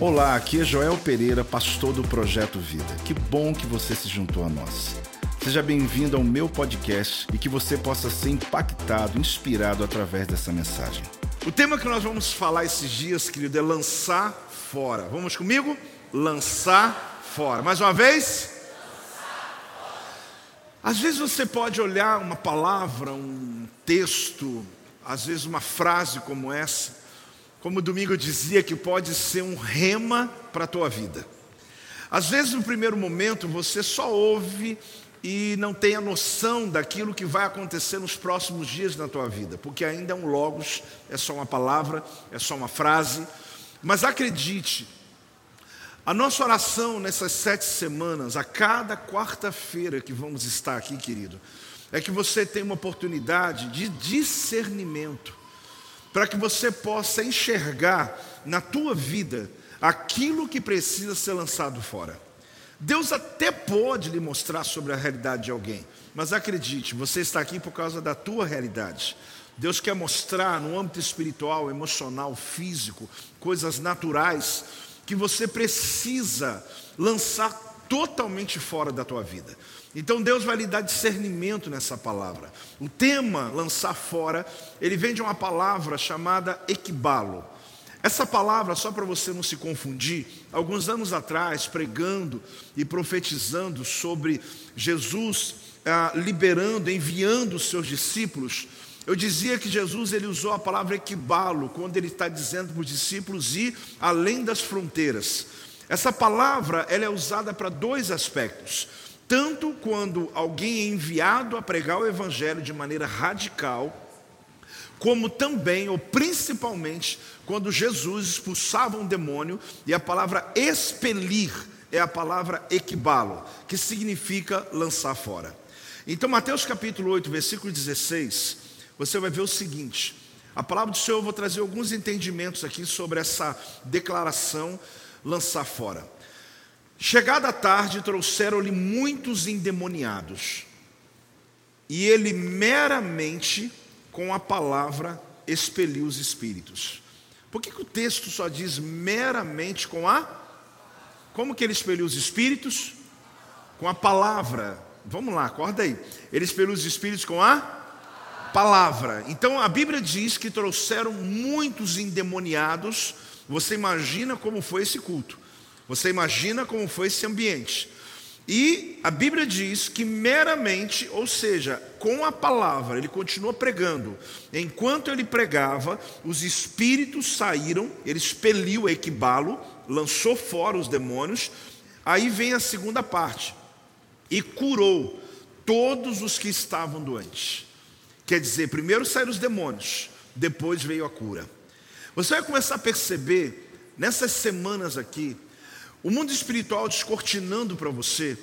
Olá, aqui é Joel Pereira, pastor do Projeto Vida. Que bom que você se juntou a nós. Seja bem-vindo ao meu podcast e que você possa ser impactado, inspirado através dessa mensagem. O tema que nós vamos falar esses dias, querido, é lançar fora. Vamos comigo? Lançar fora. Mais uma vez? Às vezes você pode olhar uma palavra, um texto, às vezes uma frase como essa, como domingo eu dizia, que pode ser um rema para a tua vida. Às vezes, no primeiro momento, você só ouve e não tem a noção daquilo que vai acontecer nos próximos dias na tua vida, porque ainda é um logos, é só uma palavra, é só uma frase. Mas acredite, a nossa oração nessas sete semanas, a cada quarta-feira que vamos estar aqui, querido, é que você tenha uma oportunidade de discernimento, para que você possa enxergar na tua vida aquilo que precisa ser lançado fora. Deus até pode lhe mostrar sobre a realidade de alguém, mas acredite, você está aqui por causa da tua realidade. Deus quer mostrar no âmbito espiritual, emocional, físico, coisas naturais que você precisa lançar totalmente fora da tua vida. Então Deus vai lhe dar discernimento nessa palavra. O tema lançar fora, ele vem de uma palavra chamada equibalo. Essa palavra, só para você não se confundir, alguns anos atrás, pregando e profetizando sobre Jesus ah, liberando, enviando os seus discípulos, eu dizia que Jesus ele usou a palavra equibalo quando ele está dizendo para os discípulos ir além das fronteiras. Essa palavra ela é usada para dois aspectos. Tanto quando alguém é enviado a pregar o evangelho de maneira radical, como também, ou principalmente, quando Jesus expulsava um demônio, e a palavra expelir é a palavra equibalo, que significa lançar fora. Então, Mateus capítulo 8, versículo 16, você vai ver o seguinte: a palavra do Senhor, eu vou trazer alguns entendimentos aqui sobre essa declaração lançar fora. Chegada a tarde, trouxeram-lhe muitos endemoniados, e ele meramente, com a palavra, expeliu os espíritos. Por que, que o texto só diz meramente com a? Como que ele expeliu os espíritos? Com a palavra. Vamos lá, acorda aí. Ele expeliu os espíritos com a? palavra. Então a Bíblia diz que trouxeram muitos endemoniados. Você imagina como foi esse culto. Você imagina como foi esse ambiente. E a Bíblia diz que meramente, ou seja, com a palavra, ele continua pregando. Enquanto ele pregava, os espíritos saíram, ele expeliu Equibalo, lançou fora os demônios. Aí vem a segunda parte. E curou todos os que estavam doentes. Quer dizer, primeiro saíram os demônios, depois veio a cura. Você vai começar a perceber, nessas semanas aqui, o mundo espiritual descortinando para você,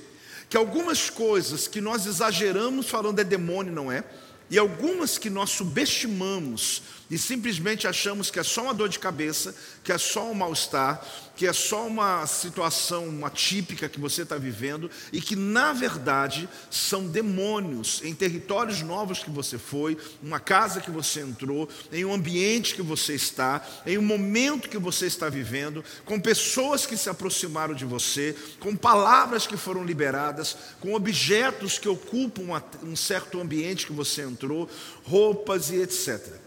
que algumas coisas que nós exageramos falando é demônio, não é? E algumas que nós subestimamos e simplesmente achamos que é só uma dor de cabeça, que é só um mal-estar, que é só uma situação uma típica que você está vivendo e que, na verdade, são demônios em territórios novos que você foi, uma casa que você entrou, em um ambiente que você está, em um momento que você está vivendo, com pessoas que se aproximaram de você, com palavras que foram liberadas, com objetos que ocupam um certo ambiente que você entrou, roupas e etc.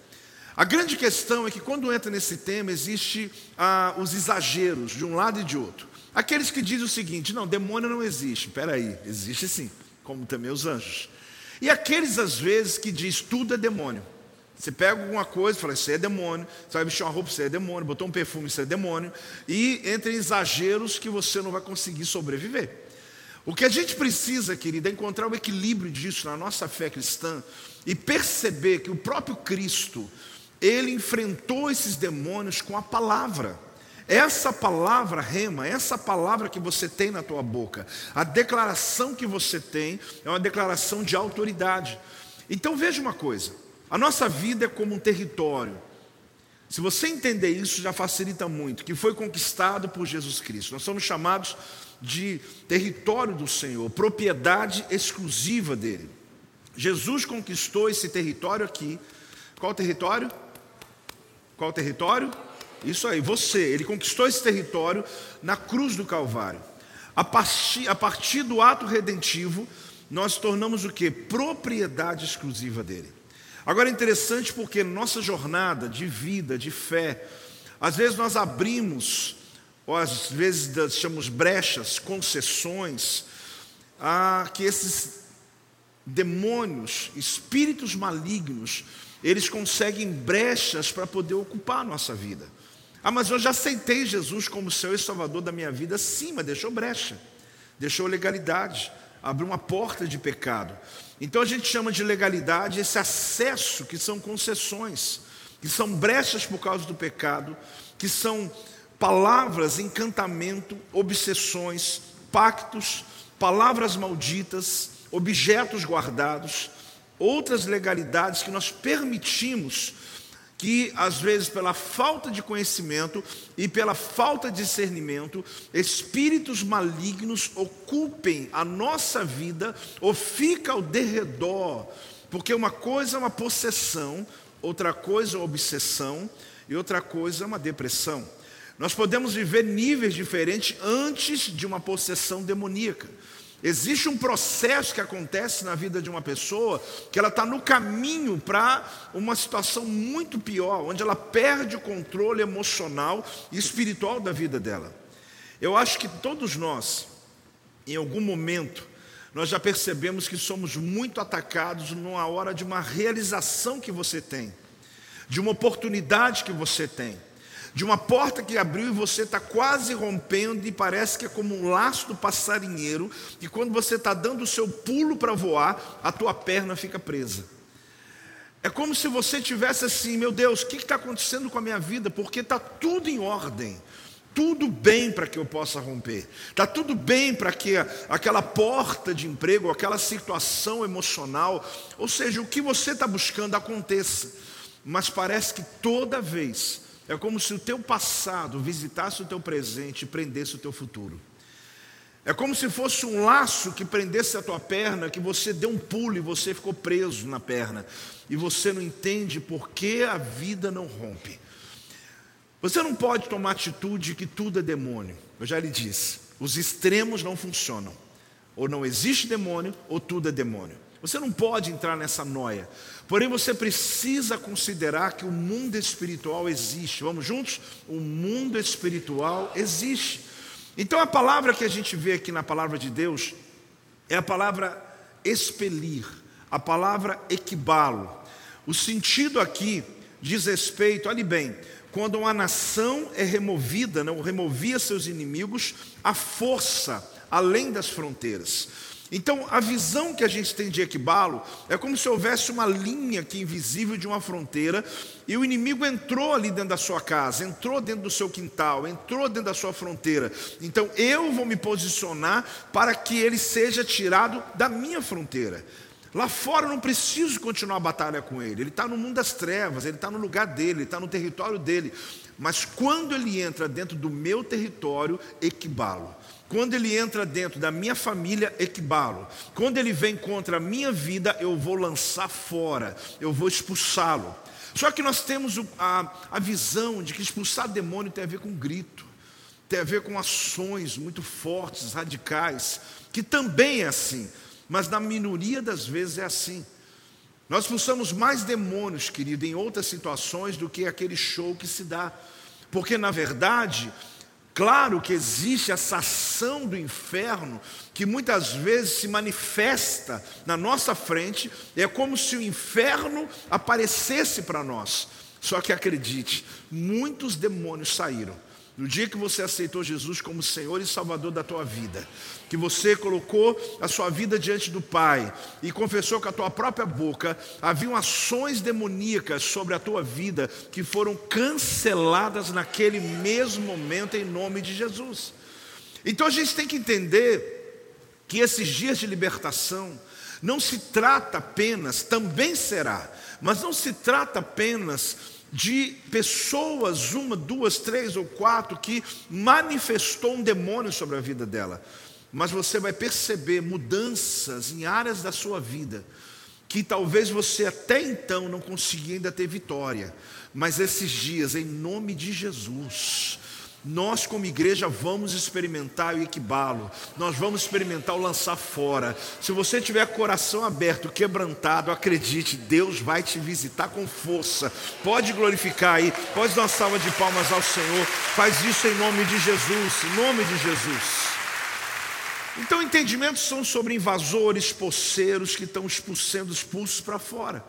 A grande questão é que quando entra nesse tema, existe ah, os exageros de um lado e de outro. Aqueles que dizem o seguinte: não, demônio não existe. Espera aí, existe sim, como também os anjos. E aqueles, às vezes, que diz tudo é demônio. Você pega alguma coisa e fala, isso é demônio. Você vai vestir uma roupa, isso é demônio. Botou um perfume, isso é demônio. E entre exageros que você não vai conseguir sobreviver. O que a gente precisa, querida, é encontrar o equilíbrio disso na nossa fé cristã e perceber que o próprio Cristo, ele enfrentou esses demônios com a palavra. Essa palavra rema, essa palavra que você tem na tua boca, a declaração que você tem é uma declaração de autoridade. Então veja uma coisa: a nossa vida é como um território. Se você entender isso, já facilita muito, que foi conquistado por Jesus Cristo. Nós somos chamados de território do Senhor, propriedade exclusiva dele. Jesus conquistou esse território aqui. Qual território? Qual território? Isso aí, você. Ele conquistou esse território na cruz do Calvário. A partir, a partir do ato redentivo, nós tornamos o que? Propriedade exclusiva dele. Agora é interessante porque nossa jornada de vida, de fé, às vezes nós abrimos, ou às vezes chamamos brechas, concessões, a que esses demônios, espíritos malignos, eles conseguem brechas para poder ocupar a nossa vida. Ah, mas eu já aceitei Jesus como Senhor e Salvador da minha vida. Sim, mas deixou brecha, deixou legalidade, abriu uma porta de pecado. Então a gente chama de legalidade esse acesso que são concessões, que são brechas por causa do pecado, que são palavras, encantamento, obsessões, pactos, palavras malditas, objetos guardados, outras legalidades que nós permitimos que às vezes pela falta de conhecimento e pela falta de discernimento, espíritos malignos ocupem a nossa vida ou fica ao derredor, porque uma coisa é uma possessão, outra coisa é uma obsessão e outra coisa é uma depressão. Nós podemos viver níveis diferentes antes de uma possessão demoníaca. Existe um processo que acontece na vida de uma pessoa que ela está no caminho para uma situação muito pior, onde ela perde o controle emocional e espiritual da vida dela. Eu acho que todos nós, em algum momento, nós já percebemos que somos muito atacados numa hora de uma realização que você tem, de uma oportunidade que você tem de uma porta que abriu e você está quase rompendo, e parece que é como um laço do passarinheiro, e quando você está dando o seu pulo para voar, a tua perna fica presa. É como se você tivesse assim, meu Deus, o que está acontecendo com a minha vida? Porque está tudo em ordem, tudo bem para que eu possa romper, está tudo bem para que aquela porta de emprego, aquela situação emocional, ou seja, o que você está buscando aconteça, mas parece que toda vez é como se o teu passado visitasse o teu presente e prendesse o teu futuro. É como se fosse um laço que prendesse a tua perna, que você deu um pulo e você ficou preso na perna. E você não entende por que a vida não rompe. Você não pode tomar atitude que tudo é demônio. Eu já lhe disse. Os extremos não funcionam. Ou não existe demônio, ou tudo é demônio. Você não pode entrar nessa noia. Porém, você precisa considerar que o mundo espiritual existe. Vamos juntos? O mundo espiritual existe. Então, a palavra que a gente vê aqui na palavra de Deus é a palavra expelir, a palavra equibalo. O sentido aqui diz respeito, olhe bem, quando uma nação é removida, não removia seus inimigos, a força além das fronteiras. Então, a visão que a gente tem de Equibalo é como se houvesse uma linha aqui invisível de uma fronteira e o inimigo entrou ali dentro da sua casa, entrou dentro do seu quintal, entrou dentro da sua fronteira. Então, eu vou me posicionar para que ele seja tirado da minha fronteira. Lá fora eu não preciso continuar a batalha com ele. Ele está no mundo das trevas, ele está no lugar dele, ele está no território dele. Mas quando ele entra dentro do meu território, equibalo. Quando ele entra dentro da minha família, equibalo. Quando ele vem contra a minha vida, eu vou lançar fora, eu vou expulsá-lo. Só que nós temos a, a visão de que expulsar demônio tem a ver com grito, tem a ver com ações muito fortes, radicais, que também é assim, mas na minoria das vezes é assim. Nós expulsamos mais demônios, querido, em outras situações do que aquele show que se dá. Porque, na verdade, Claro que existe essa ação do inferno que muitas vezes se manifesta na nossa frente, é como se o inferno aparecesse para nós. Só que acredite, muitos demônios saíram no dia que você aceitou Jesus como Senhor e Salvador da tua vida, que você colocou a sua vida diante do Pai e confessou com a tua própria boca, haviam ações demoníacas sobre a tua vida que foram canceladas naquele mesmo momento em nome de Jesus. Então a gente tem que entender que esses dias de libertação não se trata apenas, também será, mas não se trata apenas de pessoas, uma, duas, três ou quatro, que manifestou um demônio sobre a vida dela. Mas você vai perceber mudanças em áreas da sua vida que talvez você até então não conseguia ainda ter vitória, mas esses dias, em nome de Jesus, nós, como igreja, vamos experimentar o equibalo, nós vamos experimentar o lançar fora. Se você tiver coração aberto, quebrantado, acredite, Deus vai te visitar com força. Pode glorificar aí, pode dar uma salva de palmas ao Senhor. Faz isso em nome de Jesus, em nome de Jesus. Então, entendimentos são sobre invasores, poceiros que estão expulsando expulsos para fora.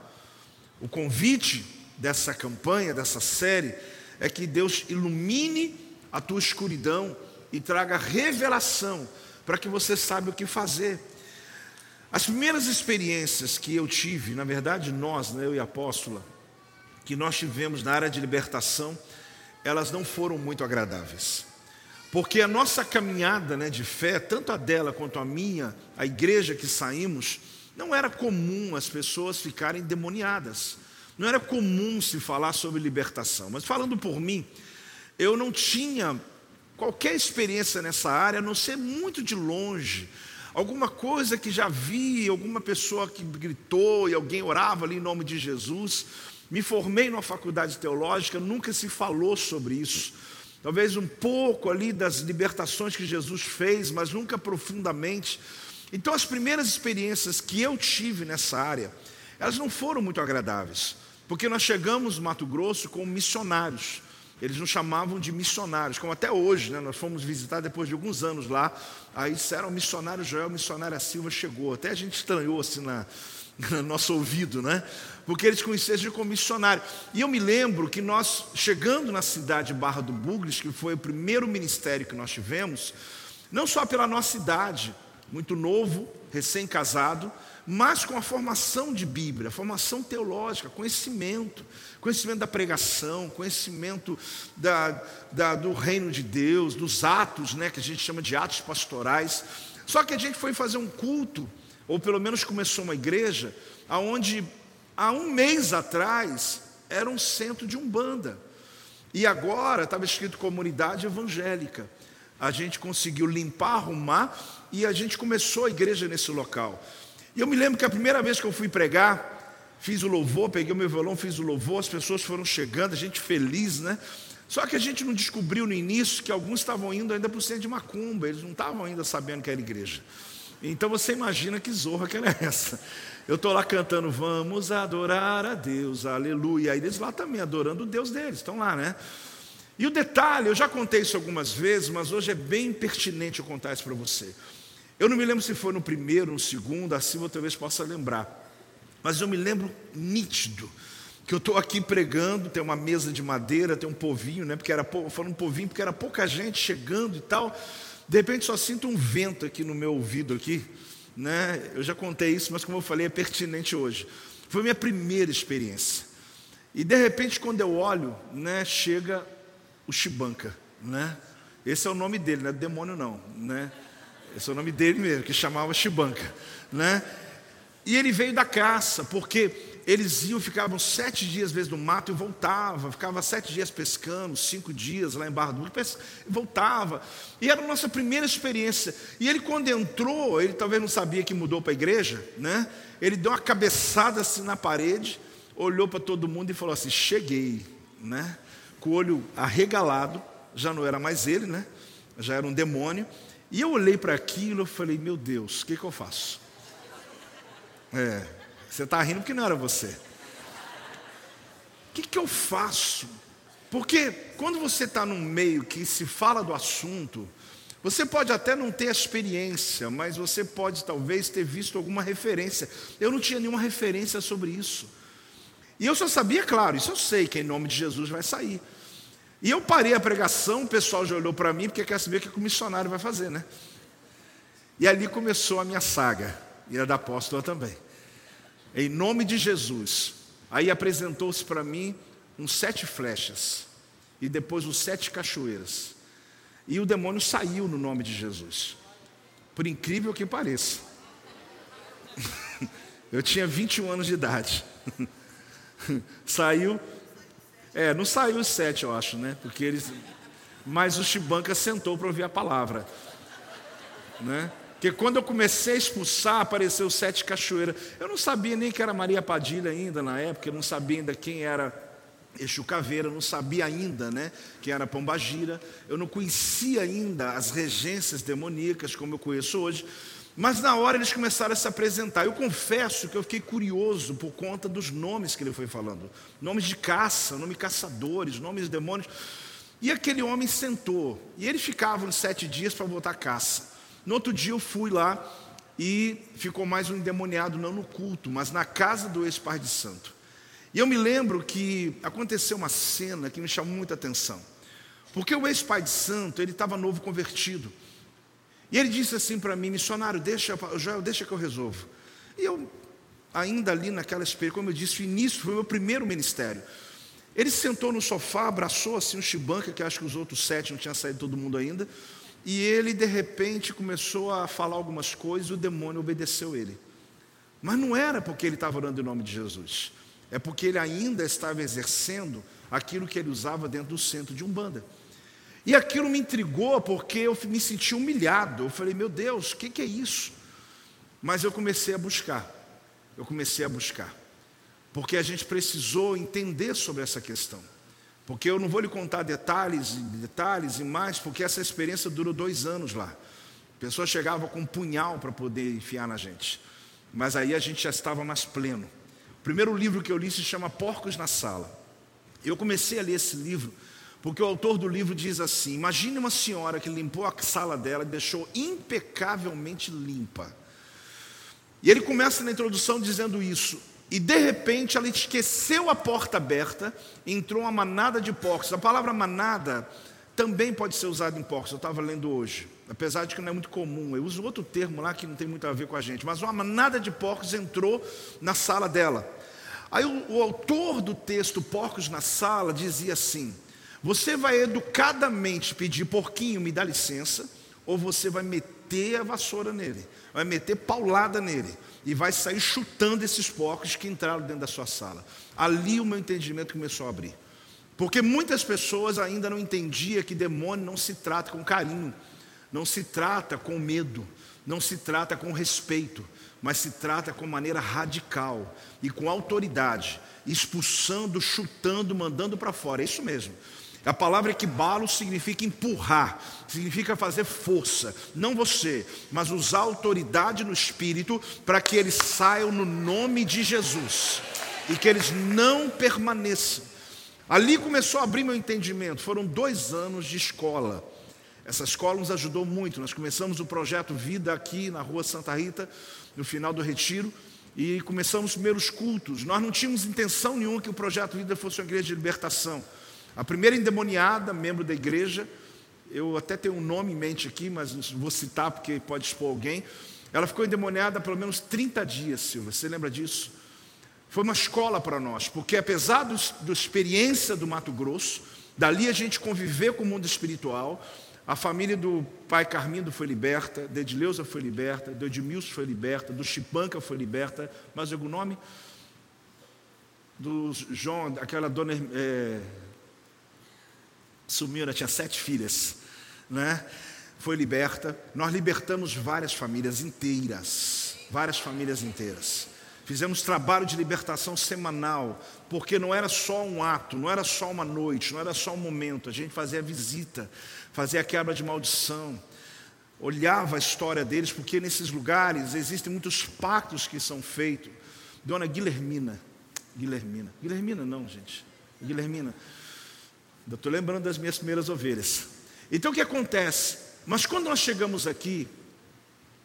O convite dessa campanha, dessa série, é que Deus ilumine a tua escuridão e traga revelação para que você saiba o que fazer. As primeiras experiências que eu tive, na verdade nós, né, eu e a apóstola, que nós tivemos na área de libertação, elas não foram muito agradáveis. Porque a nossa caminhada né, de fé, tanto a dela quanto a minha, a igreja que saímos, não era comum as pessoas ficarem demoniadas. Não era comum se falar sobre libertação. Mas falando por mim, eu não tinha qualquer experiência nessa área, a não ser muito de longe. Alguma coisa que já vi, alguma pessoa que gritou e alguém orava ali em nome de Jesus. Me formei numa faculdade teológica, nunca se falou sobre isso. Talvez um pouco ali das libertações que Jesus fez, mas nunca profundamente. Então, as primeiras experiências que eu tive nessa área, elas não foram muito agradáveis, porque nós chegamos no Mato Grosso como missionários. Eles nos chamavam de missionários, como até hoje, né? nós fomos visitar depois de alguns anos lá. Aí disseram, missionário Joel, missionária Silva chegou. Até a gente estranhou assim na, no nosso ouvido, né? Porque eles conheciam a como missionário. E eu me lembro que nós, chegando na cidade Barra do Bugles, que foi o primeiro ministério que nós tivemos, não só pela nossa idade, muito novo, recém-casado, mas com a formação de Bíblia, formação teológica, conhecimento, conhecimento da pregação, conhecimento da, da, do reino de Deus, dos atos, né, que a gente chama de atos pastorais. Só que a gente foi fazer um culto, ou pelo menos começou uma igreja, aonde há um mês atrás era um centro de umbanda. E agora estava escrito comunidade evangélica. A gente conseguiu limpar, arrumar e a gente começou a igreja nesse local. E eu me lembro que a primeira vez que eu fui pregar, fiz o louvor, peguei o meu violão, fiz o louvor, as pessoas foram chegando, a gente feliz, né? Só que a gente não descobriu no início que alguns estavam indo ainda para o centro de Macumba, eles não estavam ainda sabendo que era igreja. Então você imagina que zorra que era essa. Eu estou lá cantando, vamos adorar a Deus, aleluia. E eles lá também adorando o Deus deles, estão lá, né? E o detalhe, eu já contei isso algumas vezes, mas hoje é bem pertinente eu contar isso para você. Eu não me lembro se foi no primeiro, no segundo, assim eu talvez possa lembrar. Mas eu me lembro nítido que eu estou aqui pregando, tem uma mesa de madeira, tem um povinho, né? Porque era falando povinho, porque era pouca gente chegando e tal. De repente só sinto um vento aqui no meu ouvido aqui, né? Eu já contei isso, mas como eu falei, é pertinente hoje. Foi minha primeira experiência. E de repente, quando eu olho, né, chega o Chibanca, né? Esse é o nome dele, não é demônio não, né? Esse é o nome dele mesmo, que chamava Chibanca, né? E ele veio da caça, porque eles iam, ficavam sete dias vezes no mato e voltava, ficava sete dias pescando, cinco dias lá em Barra do e voltava. E era a nossa primeira experiência. E ele, quando entrou, ele talvez não sabia que mudou para a igreja, né? Ele deu uma cabeçada assim na parede, olhou para todo mundo e falou assim: Cheguei, né? Com o olho arregalado, já não era mais ele, né? Já era um demônio. E eu olhei para aquilo e falei, meu Deus, o que, que eu faço? É, você está rindo porque não era você. O que, que eu faço? Porque quando você está num meio que se fala do assunto, você pode até não ter experiência, mas você pode talvez ter visto alguma referência. Eu não tinha nenhuma referência sobre isso. E eu só sabia, claro, isso eu sei, que em nome de Jesus vai sair. E eu parei a pregação, o pessoal já olhou para mim, porque quer saber o que o missionário vai fazer, né? E ali começou a minha saga, e a da apóstola também. Em nome de Jesus. Aí apresentou-se para mim uns sete flechas, e depois uns sete cachoeiras. E o demônio saiu no nome de Jesus. Por incrível que pareça. Eu tinha 21 anos de idade. Saiu é, não saiu os sete, eu acho, né? Porque eles. Mas o Chibanca sentou para ouvir a palavra. Né? Que quando eu comecei a expulsar, apareceu sete cachoeiras. Eu não sabia nem que era Maria Padilha ainda na época, eu não sabia ainda quem era Exu Caveira, eu não sabia ainda né, quem era Pombagira, eu não conhecia ainda as regências demoníacas como eu conheço hoje. Mas na hora eles começaram a se apresentar. Eu confesso que eu fiquei curioso por conta dos nomes que ele foi falando. Nomes de caça, nome caçadores, nomes de demônios. E aquele homem sentou. E eles ficavam sete dias para voltar caça. No outro dia eu fui lá e ficou mais um endemoniado, não no culto, mas na casa do ex-pai de santo. E eu me lembro que aconteceu uma cena que me chamou muita atenção. Porque o ex-pai de santo, ele estava novo convertido. E ele disse assim para mim, missionário, deixa, Joel, deixa que eu resolvo. E eu, ainda ali naquela experiência, como eu disse, o início foi o meu primeiro ministério. Ele sentou no sofá, abraçou assim um chibanca, que acho que os outros sete não tinha saído todo mundo ainda. E ele, de repente, começou a falar algumas coisas e o demônio obedeceu ele. Mas não era porque ele estava orando em nome de Jesus. É porque ele ainda estava exercendo aquilo que ele usava dentro do centro de Umbanda. E aquilo me intrigou porque eu me senti humilhado. Eu falei, meu Deus, o que, que é isso? Mas eu comecei a buscar. Eu comecei a buscar. Porque a gente precisou entender sobre essa questão. Porque eu não vou lhe contar detalhes, detalhes e mais, porque essa experiência durou dois anos lá. A pessoa chegava com um punhal para poder enfiar na gente. Mas aí a gente já estava mais pleno. O primeiro livro que eu li se chama Porcos na Sala. Eu comecei a ler esse livro porque o autor do livro diz assim: imagine uma senhora que limpou a sala dela e deixou impecavelmente limpa. E ele começa na introdução dizendo isso. E de repente ela esqueceu a porta aberta, entrou uma manada de porcos. A palavra manada também pode ser usada em porcos, eu estava lendo hoje, apesar de que não é muito comum. Eu uso outro termo lá que não tem muito a ver com a gente, mas uma manada de porcos entrou na sala dela. Aí o, o autor do texto Porcos na Sala dizia assim: você vai educadamente pedir, porquinho, me dá licença, ou você vai meter a vassoura nele, vai meter paulada nele, e vai sair chutando esses porcos que entraram dentro da sua sala. Ali o meu entendimento começou a abrir. Porque muitas pessoas ainda não entendiam que demônio não se trata com carinho, não se trata com medo, não se trata com respeito, mas se trata com maneira radical e com autoridade, expulsando, chutando, mandando para fora. É isso mesmo. A palavra equibalo significa empurrar, significa fazer força. Não você, mas usar autoridade no espírito para que eles saiam no nome de Jesus e que eles não permaneçam. Ali começou a abrir meu entendimento. Foram dois anos de escola. Essa escola nos ajudou muito. Nós começamos o projeto Vida aqui na rua Santa Rita, no final do retiro, e começamos os primeiros cultos. Nós não tínhamos intenção nenhuma que o projeto Vida fosse uma igreja de libertação. A primeira endemoniada, membro da igreja, eu até tenho um nome em mente aqui, mas vou citar porque pode expor alguém. Ela ficou endemoniada pelo menos 30 dias, Silva. Você lembra disso? Foi uma escola para nós, porque apesar da experiência do Mato Grosso, dali a gente conviver com o mundo espiritual, a família do pai Carmindo foi liberta, de Edileuza foi liberta, do Edmilson foi liberta, do Chipanca foi liberta, mais algum nome? Do João, aquela dona é, sumiu, ela tinha sete filhas, né? Foi liberta. Nós libertamos várias famílias inteiras, várias famílias inteiras. Fizemos trabalho de libertação semanal, porque não era só um ato, não era só uma noite, não era só um momento. A gente fazia visita, fazia a quebra de maldição, olhava a história deles, porque nesses lugares existem muitos pactos que são feitos. Dona Guilhermina, Guilhermina, Guilhermina não, gente, Guilhermina, Estou lembrando das minhas primeiras ovelhas. Então o que acontece? Mas quando nós chegamos aqui,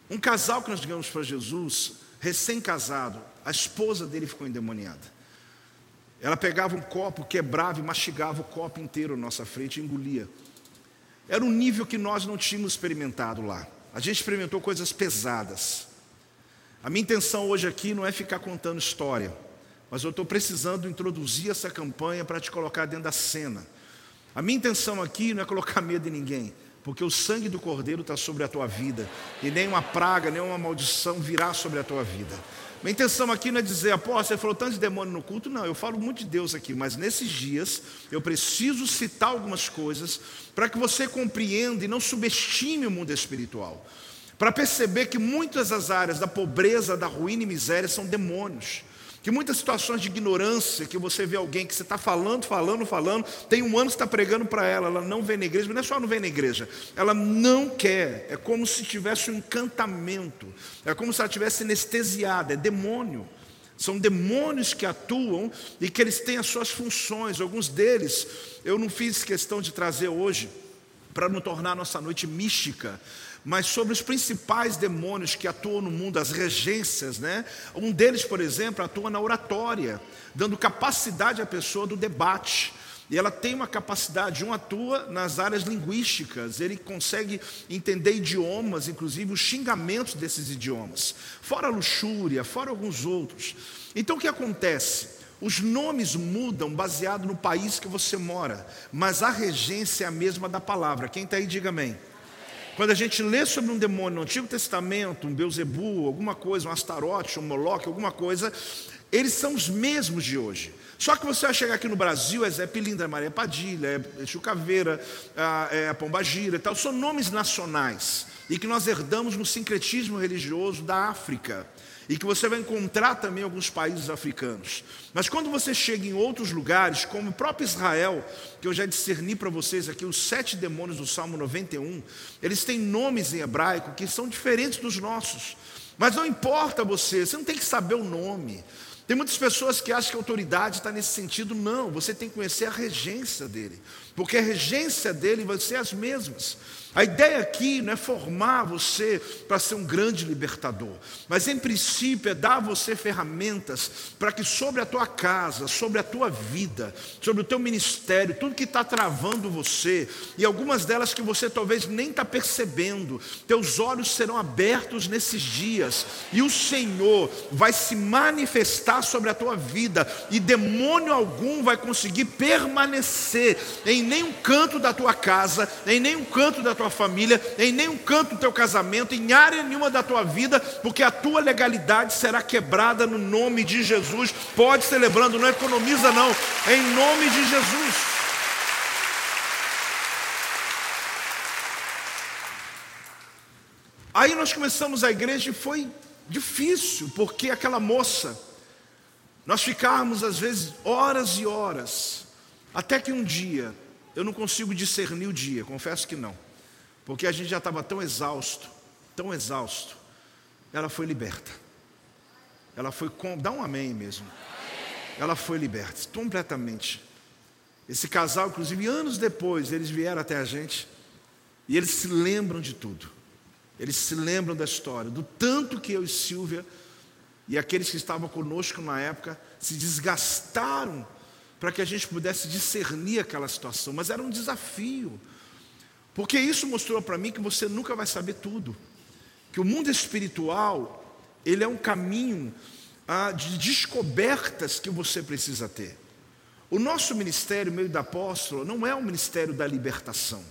um casal que nós chegamos para Jesus, recém-casado, a esposa dele ficou endemoniada. Ela pegava um copo, quebrava e mastigava o copo inteiro na nossa frente e engolia. Era um nível que nós não tínhamos experimentado lá. A gente experimentou coisas pesadas. A minha intenção hoje aqui não é ficar contando história, mas eu estou precisando introduzir essa campanha para te colocar dentro da cena a minha intenção aqui não é colocar medo em ninguém, porque o sangue do Cordeiro está sobre a tua vida, e nem uma praga, nem uma maldição virá sobre a tua vida. Minha intenção aqui não é dizer, apóstolo, você falou tanto de demônio no culto, não, eu falo muito de Deus aqui, mas nesses dias eu preciso citar algumas coisas para que você compreenda e não subestime o mundo espiritual. para perceber que muitas das áreas da pobreza, da ruína e miséria são demônios. Que muitas situações de ignorância, que você vê alguém que você está falando, falando, falando, tem um ano que está pregando para ela, ela não vem na igreja, mas não é só não vem na igreja, ela não quer, é como se tivesse um encantamento, é como se ela tivesse anestesiada, é demônio. São demônios que atuam e que eles têm as suas funções. Alguns deles eu não fiz questão de trazer hoje para não tornar nossa noite mística, mas sobre os principais demônios que atuam no mundo, as regências, né? Um deles, por exemplo, atua na oratória, dando capacidade à pessoa do debate. E ela tem uma capacidade, um atua nas áreas linguísticas, ele consegue entender idiomas, inclusive os xingamentos desses idiomas, fora a luxúria, fora alguns outros. Então o que acontece? Os nomes mudam baseado no país que você mora, mas a regência é a mesma da palavra. Quem está aí, diga amém. Quando a gente lê sobre um demônio no Antigo Testamento, um Beuzebu, alguma coisa, um Astarote, um Moloque, alguma coisa, eles são os mesmos de hoje. Só que você vai chegar aqui no Brasil, é Zé Pilintra, é Maria Padilha, é Chucaveira, é Pombagira e tal, são nomes nacionais e que nós herdamos no sincretismo religioso da África e que você vai encontrar também alguns países africanos. Mas quando você chega em outros lugares, como o próprio Israel, que eu já discerni para vocês aqui, os sete demônios do Salmo 91, eles têm nomes em hebraico que são diferentes dos nossos. Mas não importa você, você não tem que saber o nome. Tem muitas pessoas que acham que a autoridade está nesse sentido. Não, você tem que conhecer a regência dele, porque a regência dele vai ser as mesmas. A ideia aqui não é formar você para ser um grande libertador, mas em princípio é dar a você ferramentas para que sobre a tua casa, sobre a tua vida, sobre o teu ministério, tudo que está travando você, e algumas delas que você talvez nem está percebendo, teus olhos serão abertos nesses dias, e o Senhor vai se manifestar sobre a tua vida, e demônio algum vai conseguir permanecer em nenhum canto da tua casa, em nenhum canto da tua família, em nenhum canto do teu casamento, em área nenhuma da tua vida, porque a tua legalidade será quebrada no nome de Jesus. Pode celebrando, não economiza não, em nome de Jesus. Aí nós começamos a igreja e foi difícil, porque aquela moça, nós ficávamos às vezes horas e horas, até que um dia, eu não consigo discernir o dia, confesso que não. Porque a gente já estava tão exausto, tão exausto. Ela foi liberta. Ela foi com, dá um amém mesmo. Ela foi liberta completamente. Esse casal, inclusive, anos depois, eles vieram até a gente e eles se lembram de tudo. Eles se lembram da história, do tanto que eu e Silvia e aqueles que estavam conosco na época se desgastaram para que a gente pudesse discernir aquela situação, mas era um desafio. Porque isso mostrou para mim que você nunca vai saber tudo. Que o mundo espiritual, ele é um caminho ah, de descobertas que você precisa ter. O nosso ministério, meio da apóstola, não é o ministério da libertação.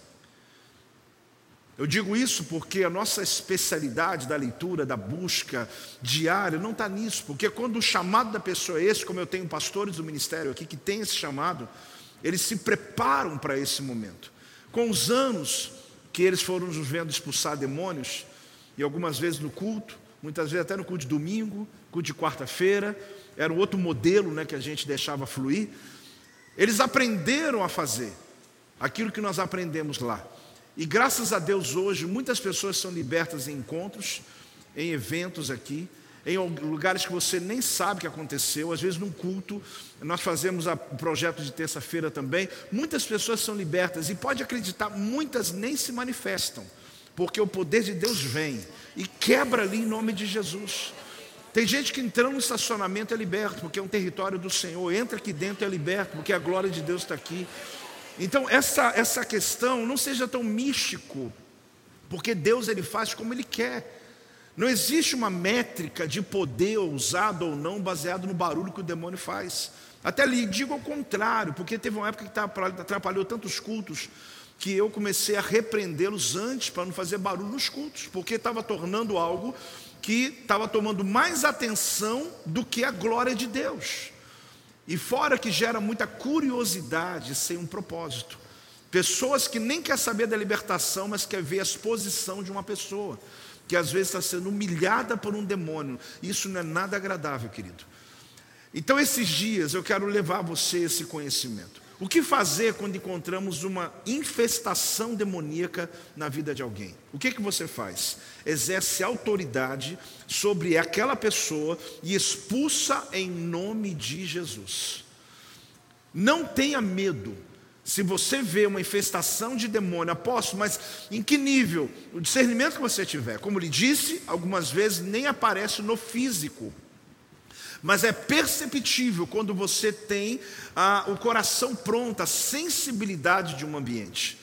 Eu digo isso porque a nossa especialidade da leitura, da busca diária, não está nisso. Porque quando o chamado da pessoa é esse, como eu tenho pastores do ministério aqui que têm esse chamado, eles se preparam para esse momento. Com os anos que eles foram nos vendo expulsar demônios, e algumas vezes no culto, muitas vezes até no culto de domingo, culto de quarta-feira, era outro modelo né, que a gente deixava fluir. Eles aprenderam a fazer aquilo que nós aprendemos lá. E graças a Deus hoje muitas pessoas são libertas em encontros, em eventos aqui, em lugares que você nem sabe que aconteceu, às vezes num culto, nós fazemos o projeto de terça-feira também, muitas pessoas são libertas e pode acreditar, muitas nem se manifestam, porque o poder de Deus vem e quebra ali em nome de Jesus. Tem gente que entrando no estacionamento é liberto, porque é um território do Senhor, entra aqui dentro é liberto, porque a glória de Deus está aqui. Então, essa, essa questão não seja tão místico, porque Deus ele faz como Ele quer. Não existe uma métrica de poder usado ou não baseado no barulho que o demônio faz. Até lhe digo ao contrário, porque teve uma época que atrapalhou tantos cultos que eu comecei a repreendê-los antes para não fazer barulho nos cultos, porque estava tornando algo que estava tomando mais atenção do que a glória de Deus. E fora que gera muita curiosidade sem um propósito. Pessoas que nem quer saber da libertação, mas quer ver a exposição de uma pessoa. Que às vezes está sendo humilhada por um demônio. Isso não é nada agradável, querido. Então, esses dias eu quero levar a você esse conhecimento. O que fazer quando encontramos uma infestação demoníaca na vida de alguém? O que, que você faz? Exerce autoridade sobre aquela pessoa e expulsa em nome de Jesus. Não tenha medo. Se você vê uma infestação de demônio, aposto, mas em que nível? O discernimento que você tiver. Como lhe disse, algumas vezes nem aparece no físico. Mas é perceptível quando você tem ah, o coração pronto, a sensibilidade de um ambiente.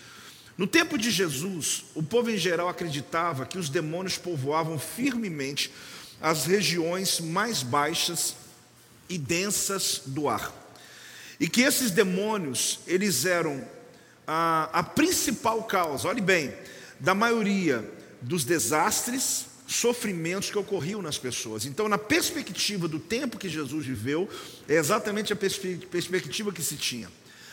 No tempo de Jesus, o povo em geral acreditava que os demônios povoavam firmemente as regiões mais baixas e densas do ar. E que esses demônios, eles eram a, a principal causa, olhe bem, da maioria dos desastres, sofrimentos que ocorriam nas pessoas. Então, na perspectiva do tempo que Jesus viveu, é exatamente a perspectiva que se tinha.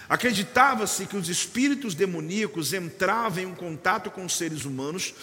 Acreditava-se que os espíritos demoníacos entravam em contato com os seres humanos,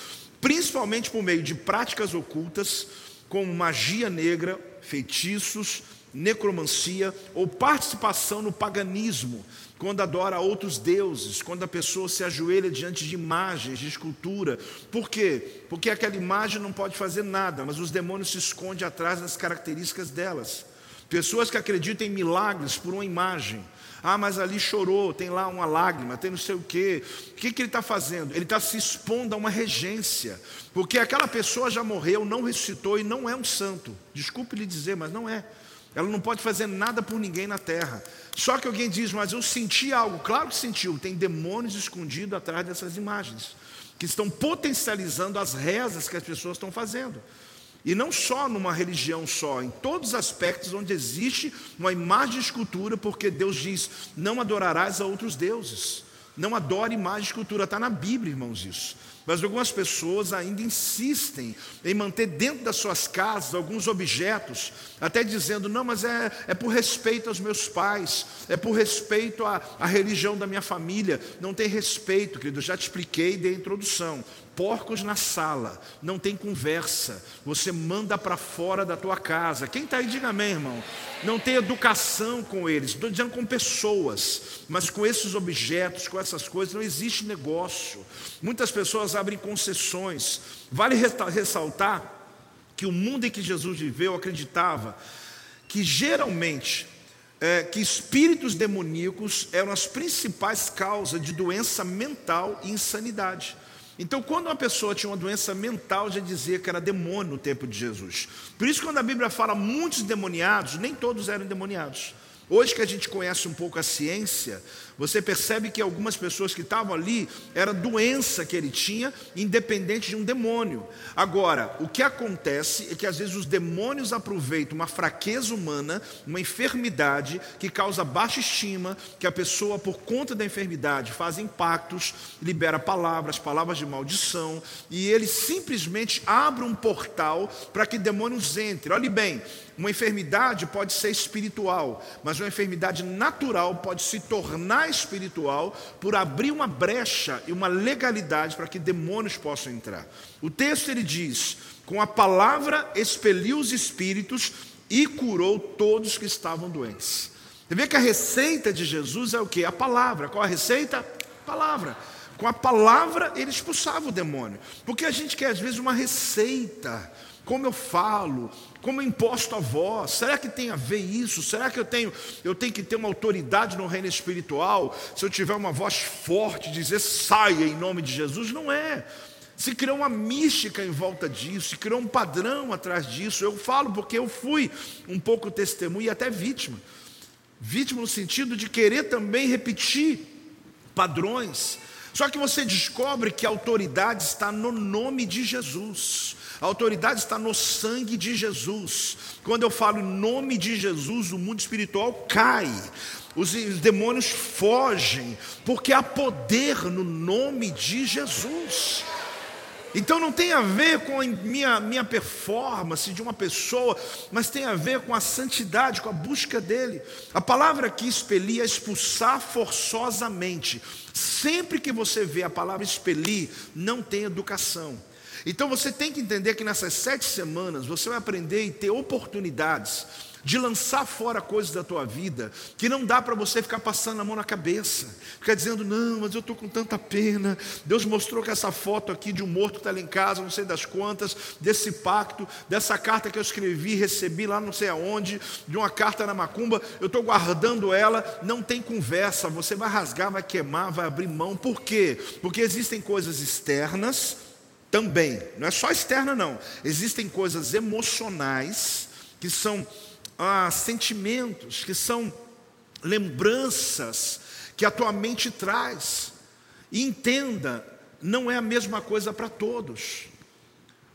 principalmente por meio de práticas ocultas, como magia negra, feitiços, necromancia ou participação no paganismo, quando adora outros deuses, quando a pessoa se ajoelha diante de imagens, de escultura. Por quê? Porque aquela imagem não pode fazer nada, mas os demônios se escondem atrás das características delas. Pessoas que acreditam em milagres por uma imagem. Ah, mas ali chorou, tem lá uma lágrima, tem não sei o quê. O que, que ele está fazendo? Ele está se expondo a uma regência, porque aquela pessoa já morreu, não ressuscitou e não é um santo. Desculpe lhe dizer, mas não é. Ela não pode fazer nada por ninguém na terra. Só que alguém diz, mas eu senti algo. Claro que sentiu. Tem demônios escondidos atrás dessas imagens, que estão potencializando as rezas que as pessoas estão fazendo. E não só numa religião só, em todos os aspectos onde existe uma imagem de escultura, porque Deus diz: não adorarás a outros deuses. Não adore imagem de escultura, está na Bíblia, irmãos, isso. Mas algumas pessoas ainda insistem em manter dentro das suas casas alguns objetos, até dizendo: não, mas é, é por respeito aos meus pais, é por respeito à, à religião da minha família. Não tem respeito, querido, já te expliquei da introdução porcos na sala, não tem conversa, você manda para fora da tua casa. Quem está aí, diga amém, irmão. Não tem educação com eles, estou dizendo com pessoas, mas com esses objetos, com essas coisas, não existe negócio. Muitas pessoas abrem concessões. Vale ressaltar que o mundo em que Jesus viveu acreditava que geralmente é, que espíritos demoníacos eram as principais causas de doença mental e insanidade. Então, quando uma pessoa tinha uma doença mental, já dizia que era demônio no tempo de Jesus. Por isso, quando a Bíblia fala muitos demoniados, nem todos eram demoniados. Hoje que a gente conhece um pouco a ciência, você percebe que algumas pessoas que estavam ali era doença que ele tinha, independente de um demônio. Agora, o que acontece é que às vezes os demônios aproveitam uma fraqueza humana, uma enfermidade que causa baixa estima, que a pessoa por conta da enfermidade faz impactos, libera palavras, palavras de maldição, e ele simplesmente abre um portal para que demônios entrem. Olhe bem, uma enfermidade pode ser espiritual, mas uma enfermidade natural pode se tornar espiritual por abrir uma brecha e uma legalidade para que demônios possam entrar. O texto ele diz: com a palavra expeliu os espíritos e curou todos que estavam doentes. Você vê que a receita de Jesus é o que? A palavra. Qual a receita? Palavra. Com a palavra ele expulsava o demônio. Porque a gente quer às vezes uma receita como eu falo, como imposto a voz, será que tem a ver isso? Será que eu tenho, eu tenho que ter uma autoridade no reino espiritual? Se eu tiver uma voz forte, dizer saia em nome de Jesus? Não é. Se criou uma mística em volta disso, se criou um padrão atrás disso. Eu falo porque eu fui um pouco testemunha e até vítima. Vítima no sentido de querer também repetir padrões. Só que você descobre que a autoridade está no nome de Jesus. A autoridade está no sangue de Jesus. Quando eu falo em nome de Jesus, o mundo espiritual cai. Os demônios fogem, porque há poder no nome de Jesus. Então não tem a ver com a minha, minha performance de uma pessoa, mas tem a ver com a santidade, com a busca dele. A palavra aqui expelir é expulsar forçosamente. Sempre que você vê a palavra expelir, não tem educação. Então você tem que entender que nessas sete semanas você vai aprender e ter oportunidades de lançar fora coisas da tua vida que não dá para você ficar passando a mão na cabeça, ficar dizendo, não, mas eu estou com tanta pena. Deus mostrou que essa foto aqui de um morto que está ali em casa, não sei das quantas, desse pacto, dessa carta que eu escrevi, recebi lá não sei aonde, de uma carta na macumba, eu estou guardando ela, não tem conversa, você vai rasgar, vai queimar, vai abrir mão. Por quê? Porque existem coisas externas também, não é só externa, não, existem coisas emocionais que são ah, sentimentos, que são lembranças que a tua mente traz. E entenda, não é a mesma coisa para todos.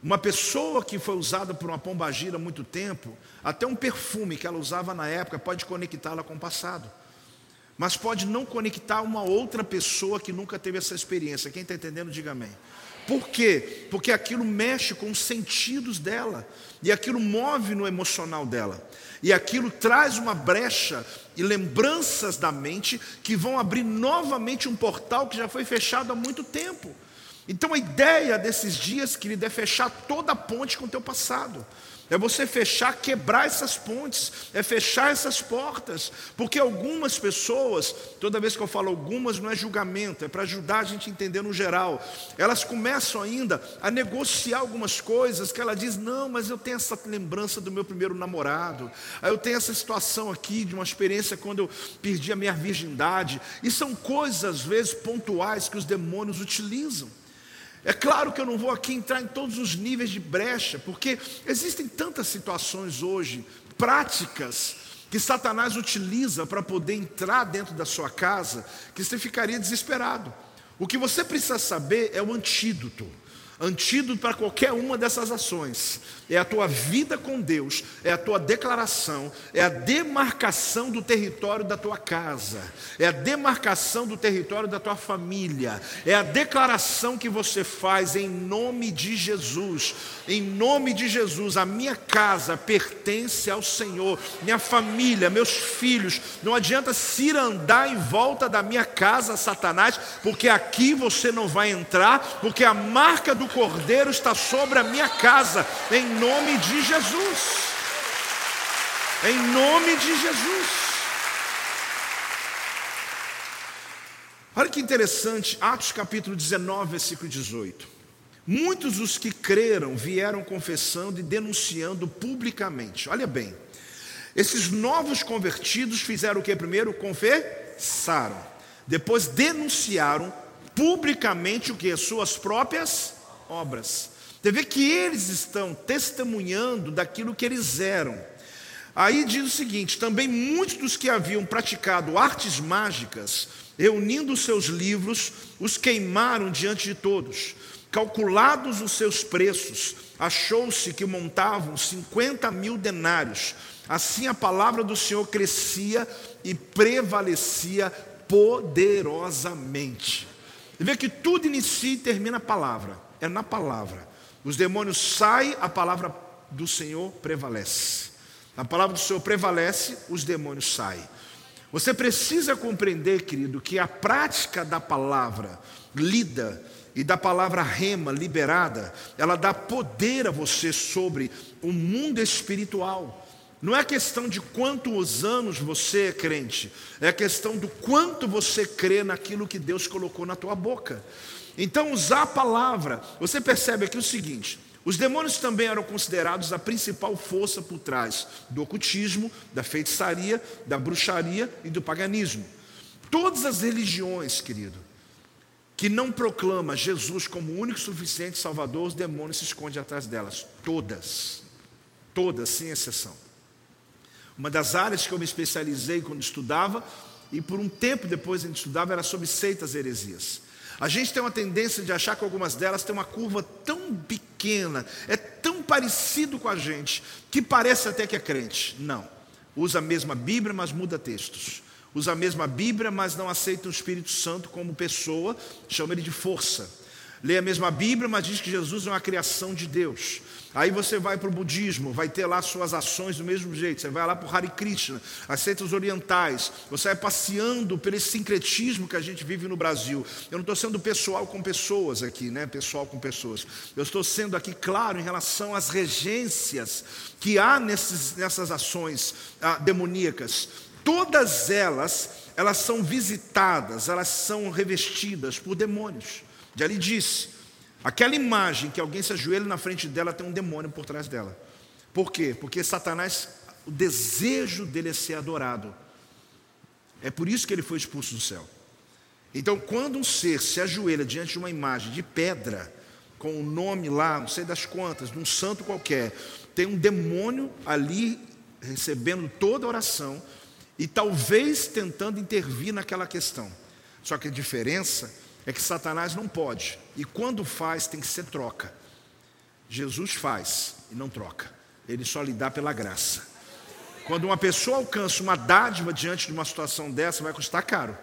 Uma pessoa que foi usada por uma pombagira há muito tempo, até um perfume que ela usava na época pode conectá-la com o passado. Mas pode não conectar uma outra pessoa que nunca teve essa experiência. Quem está entendendo, diga amém. Por quê? Porque aquilo mexe com os sentidos dela, e aquilo move no emocional dela, e aquilo traz uma brecha e lembranças da mente que vão abrir novamente um portal que já foi fechado há muito tempo. Então a ideia desses dias, querido, é fechar toda a ponte com o teu passado. É você fechar, quebrar essas pontes, é fechar essas portas, porque algumas pessoas, toda vez que eu falo algumas, não é julgamento, é para ajudar a gente a entender no geral. Elas começam ainda a negociar algumas coisas que ela diz: não, mas eu tenho essa lembrança do meu primeiro namorado, eu tenho essa situação aqui de uma experiência quando eu perdi a minha virgindade, e são coisas às vezes pontuais que os demônios utilizam. É claro que eu não vou aqui entrar em todos os níveis de brecha, porque existem tantas situações hoje, práticas, que Satanás utiliza para poder entrar dentro da sua casa, que você ficaria desesperado. O que você precisa saber é o antídoto. Antídoto para qualquer uma dessas ações é a tua vida com Deus, é a tua declaração, é a demarcação do território da tua casa, é a demarcação do território da tua família, é a declaração que você faz em nome de Jesus. Em nome de Jesus, a minha casa pertence ao Senhor, minha família, meus filhos. Não adianta se andar em volta da minha casa, Satanás, porque aqui você não vai entrar, porque a marca do cordeiro está sobre a minha casa. Em nome de Jesus. Em nome de Jesus. Olha que interessante, Atos capítulo 19, versículo 18. Muitos dos que creram vieram confessando e denunciando publicamente. Olha bem, esses novos convertidos fizeram o que primeiro? Confessaram. Depois denunciaram publicamente o que? As suas próprias obras. Você vê que eles estão testemunhando daquilo que eles eram. Aí diz o seguinte: também muitos dos que haviam praticado artes mágicas, reunindo seus livros, os queimaram diante de todos. Calculados os seus preços, achou-se que montavam 50 mil denários. Assim a palavra do Senhor crescia e prevalecia poderosamente. Você vê que tudo inicia e termina a palavra, é na palavra. Os demônios saem, a palavra do Senhor prevalece. A palavra do Senhor prevalece, os demônios saem. Você precisa compreender, querido, que a prática da palavra lida e da palavra rema liberada, ela dá poder a você sobre o mundo espiritual. Não é questão de quantos anos você é crente, é questão do quanto você crê naquilo que Deus colocou na tua boca. Então, usar a palavra, você percebe aqui o seguinte: os demônios também eram considerados a principal força por trás do ocultismo, da feitiçaria, da bruxaria e do paganismo. Todas as religiões, querido, que não proclama Jesus como único suficiente Salvador, os demônios se escondem atrás delas. Todas. Todas, sem exceção. Uma das áreas que eu me especializei quando estudava, e por um tempo depois a gente estudava, era sobre seitas heresias. A gente tem uma tendência de achar que algumas delas têm uma curva tão pequena, é tão parecido com a gente, que parece até que é crente. Não. Usa a mesma Bíblia, mas muda textos. Usa a mesma Bíblia, mas não aceita o Espírito Santo como pessoa, chama ele de força. Lê a mesma Bíblia, mas diz que Jesus é uma criação de Deus. Aí você vai para o budismo, vai ter lá suas ações do mesmo jeito. Você vai lá para o Hare Krishna, as seitas orientais. Você vai passeando pelo sincretismo que a gente vive no Brasil. Eu não estou sendo pessoal com pessoas aqui, né? Pessoal com pessoas. Eu estou sendo aqui claro em relação às regências que há nesses, nessas ações ah, demoníacas. Todas elas, elas são visitadas, elas são revestidas por demônios. Já lhe disse, aquela imagem que alguém se ajoelha na frente dela tem um demônio por trás dela. Por quê? Porque Satanás, o desejo dele é ser adorado. É por isso que ele foi expulso do céu. Então, quando um ser se ajoelha diante de uma imagem de pedra, com o um nome lá, não sei das quantas, de um santo qualquer, tem um demônio ali recebendo toda a oração e talvez tentando intervir naquela questão. Só que a diferença é que Satanás não pode. E quando faz, tem que ser troca. Jesus faz e não troca. Ele só lhe dá pela graça. Quando uma pessoa alcança uma dádiva diante de uma situação dessa, vai custar caro.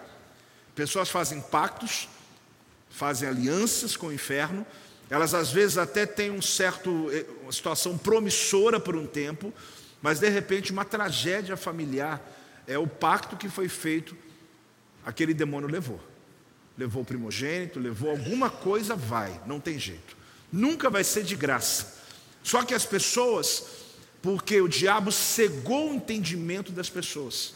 Pessoas fazem pactos, fazem alianças com o inferno, elas às vezes até têm um certo, eh, uma situação promissora por um tempo, mas de repente uma tragédia familiar é o pacto que foi feito, aquele demônio levou levou o primogênito, levou alguma coisa, vai, não tem jeito. Nunca vai ser de graça. Só que as pessoas, porque o diabo cegou o entendimento das pessoas.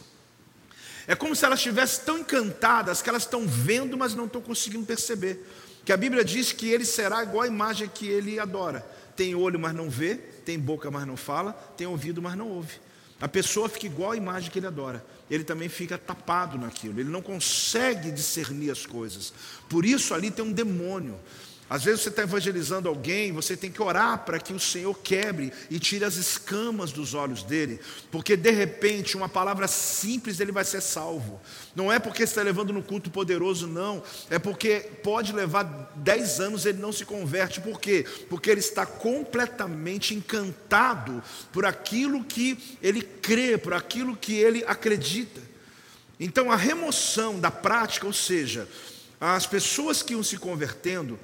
É como se elas estivessem tão encantadas que elas estão vendo, mas não estão conseguindo perceber. Que a Bíblia diz que ele será igual à imagem que ele adora. Tem olho, mas não vê, tem boca, mas não fala, tem ouvido, mas não ouve. A pessoa fica igual à imagem que ele adora. Ele também fica tapado naquilo, ele não consegue discernir as coisas. Por isso ali tem um demônio. Às vezes você está evangelizando alguém, você tem que orar para que o Senhor quebre e tire as escamas dos olhos dele, porque de repente uma palavra simples ele vai ser salvo. Não é porque está levando no culto poderoso, não, é porque pode levar dez anos ele não se converte. Por quê? Porque ele está completamente encantado por aquilo que ele crê, por aquilo que ele acredita. Então a remoção da prática, ou seja, as pessoas que iam se convertendo,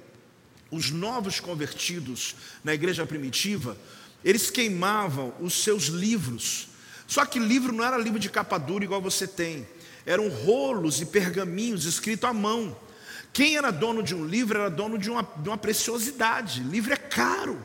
os novos convertidos na igreja primitiva, eles queimavam os seus livros. Só que livro não era livro de capa dura igual você tem, eram rolos e pergaminhos escritos à mão. Quem era dono de um livro era dono de uma, de uma preciosidade. Livro é caro,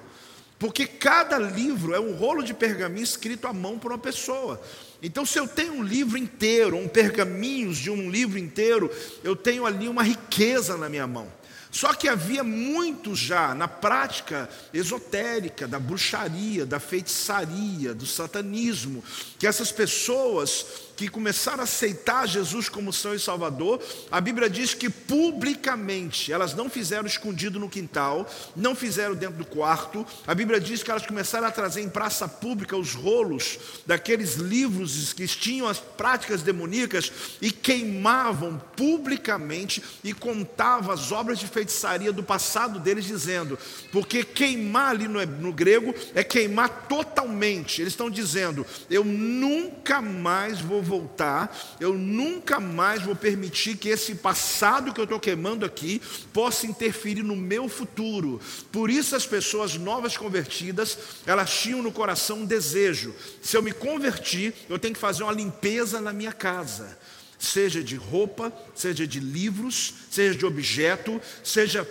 porque cada livro é um rolo de pergaminho escrito à mão por uma pessoa. Então, se eu tenho um livro inteiro, um pergaminhos de um livro inteiro, eu tenho ali uma riqueza na minha mão. Só que havia muito já na prática esotérica, da bruxaria, da feitiçaria, do satanismo, que essas pessoas que começaram a aceitar Jesus como Senhor e Salvador, a Bíblia diz que publicamente, elas não fizeram escondido no quintal, não fizeram dentro do quarto, a Bíblia diz que elas começaram a trazer em praça pública os rolos daqueles livros que tinham as práticas demoníacas e queimavam publicamente e contavam as obras de feitiçaria do passado deles, dizendo, porque queimar ali no, no grego é queimar totalmente, eles estão dizendo, eu nunca mais vou voltar, eu nunca mais vou permitir que esse passado que eu estou queimando aqui possa interferir no meu futuro. Por isso, as pessoas novas convertidas, elas tinham no coração um desejo: se eu me convertir, eu tenho que fazer uma limpeza na minha casa. Seja de roupa, seja de livros, seja de objeto, seja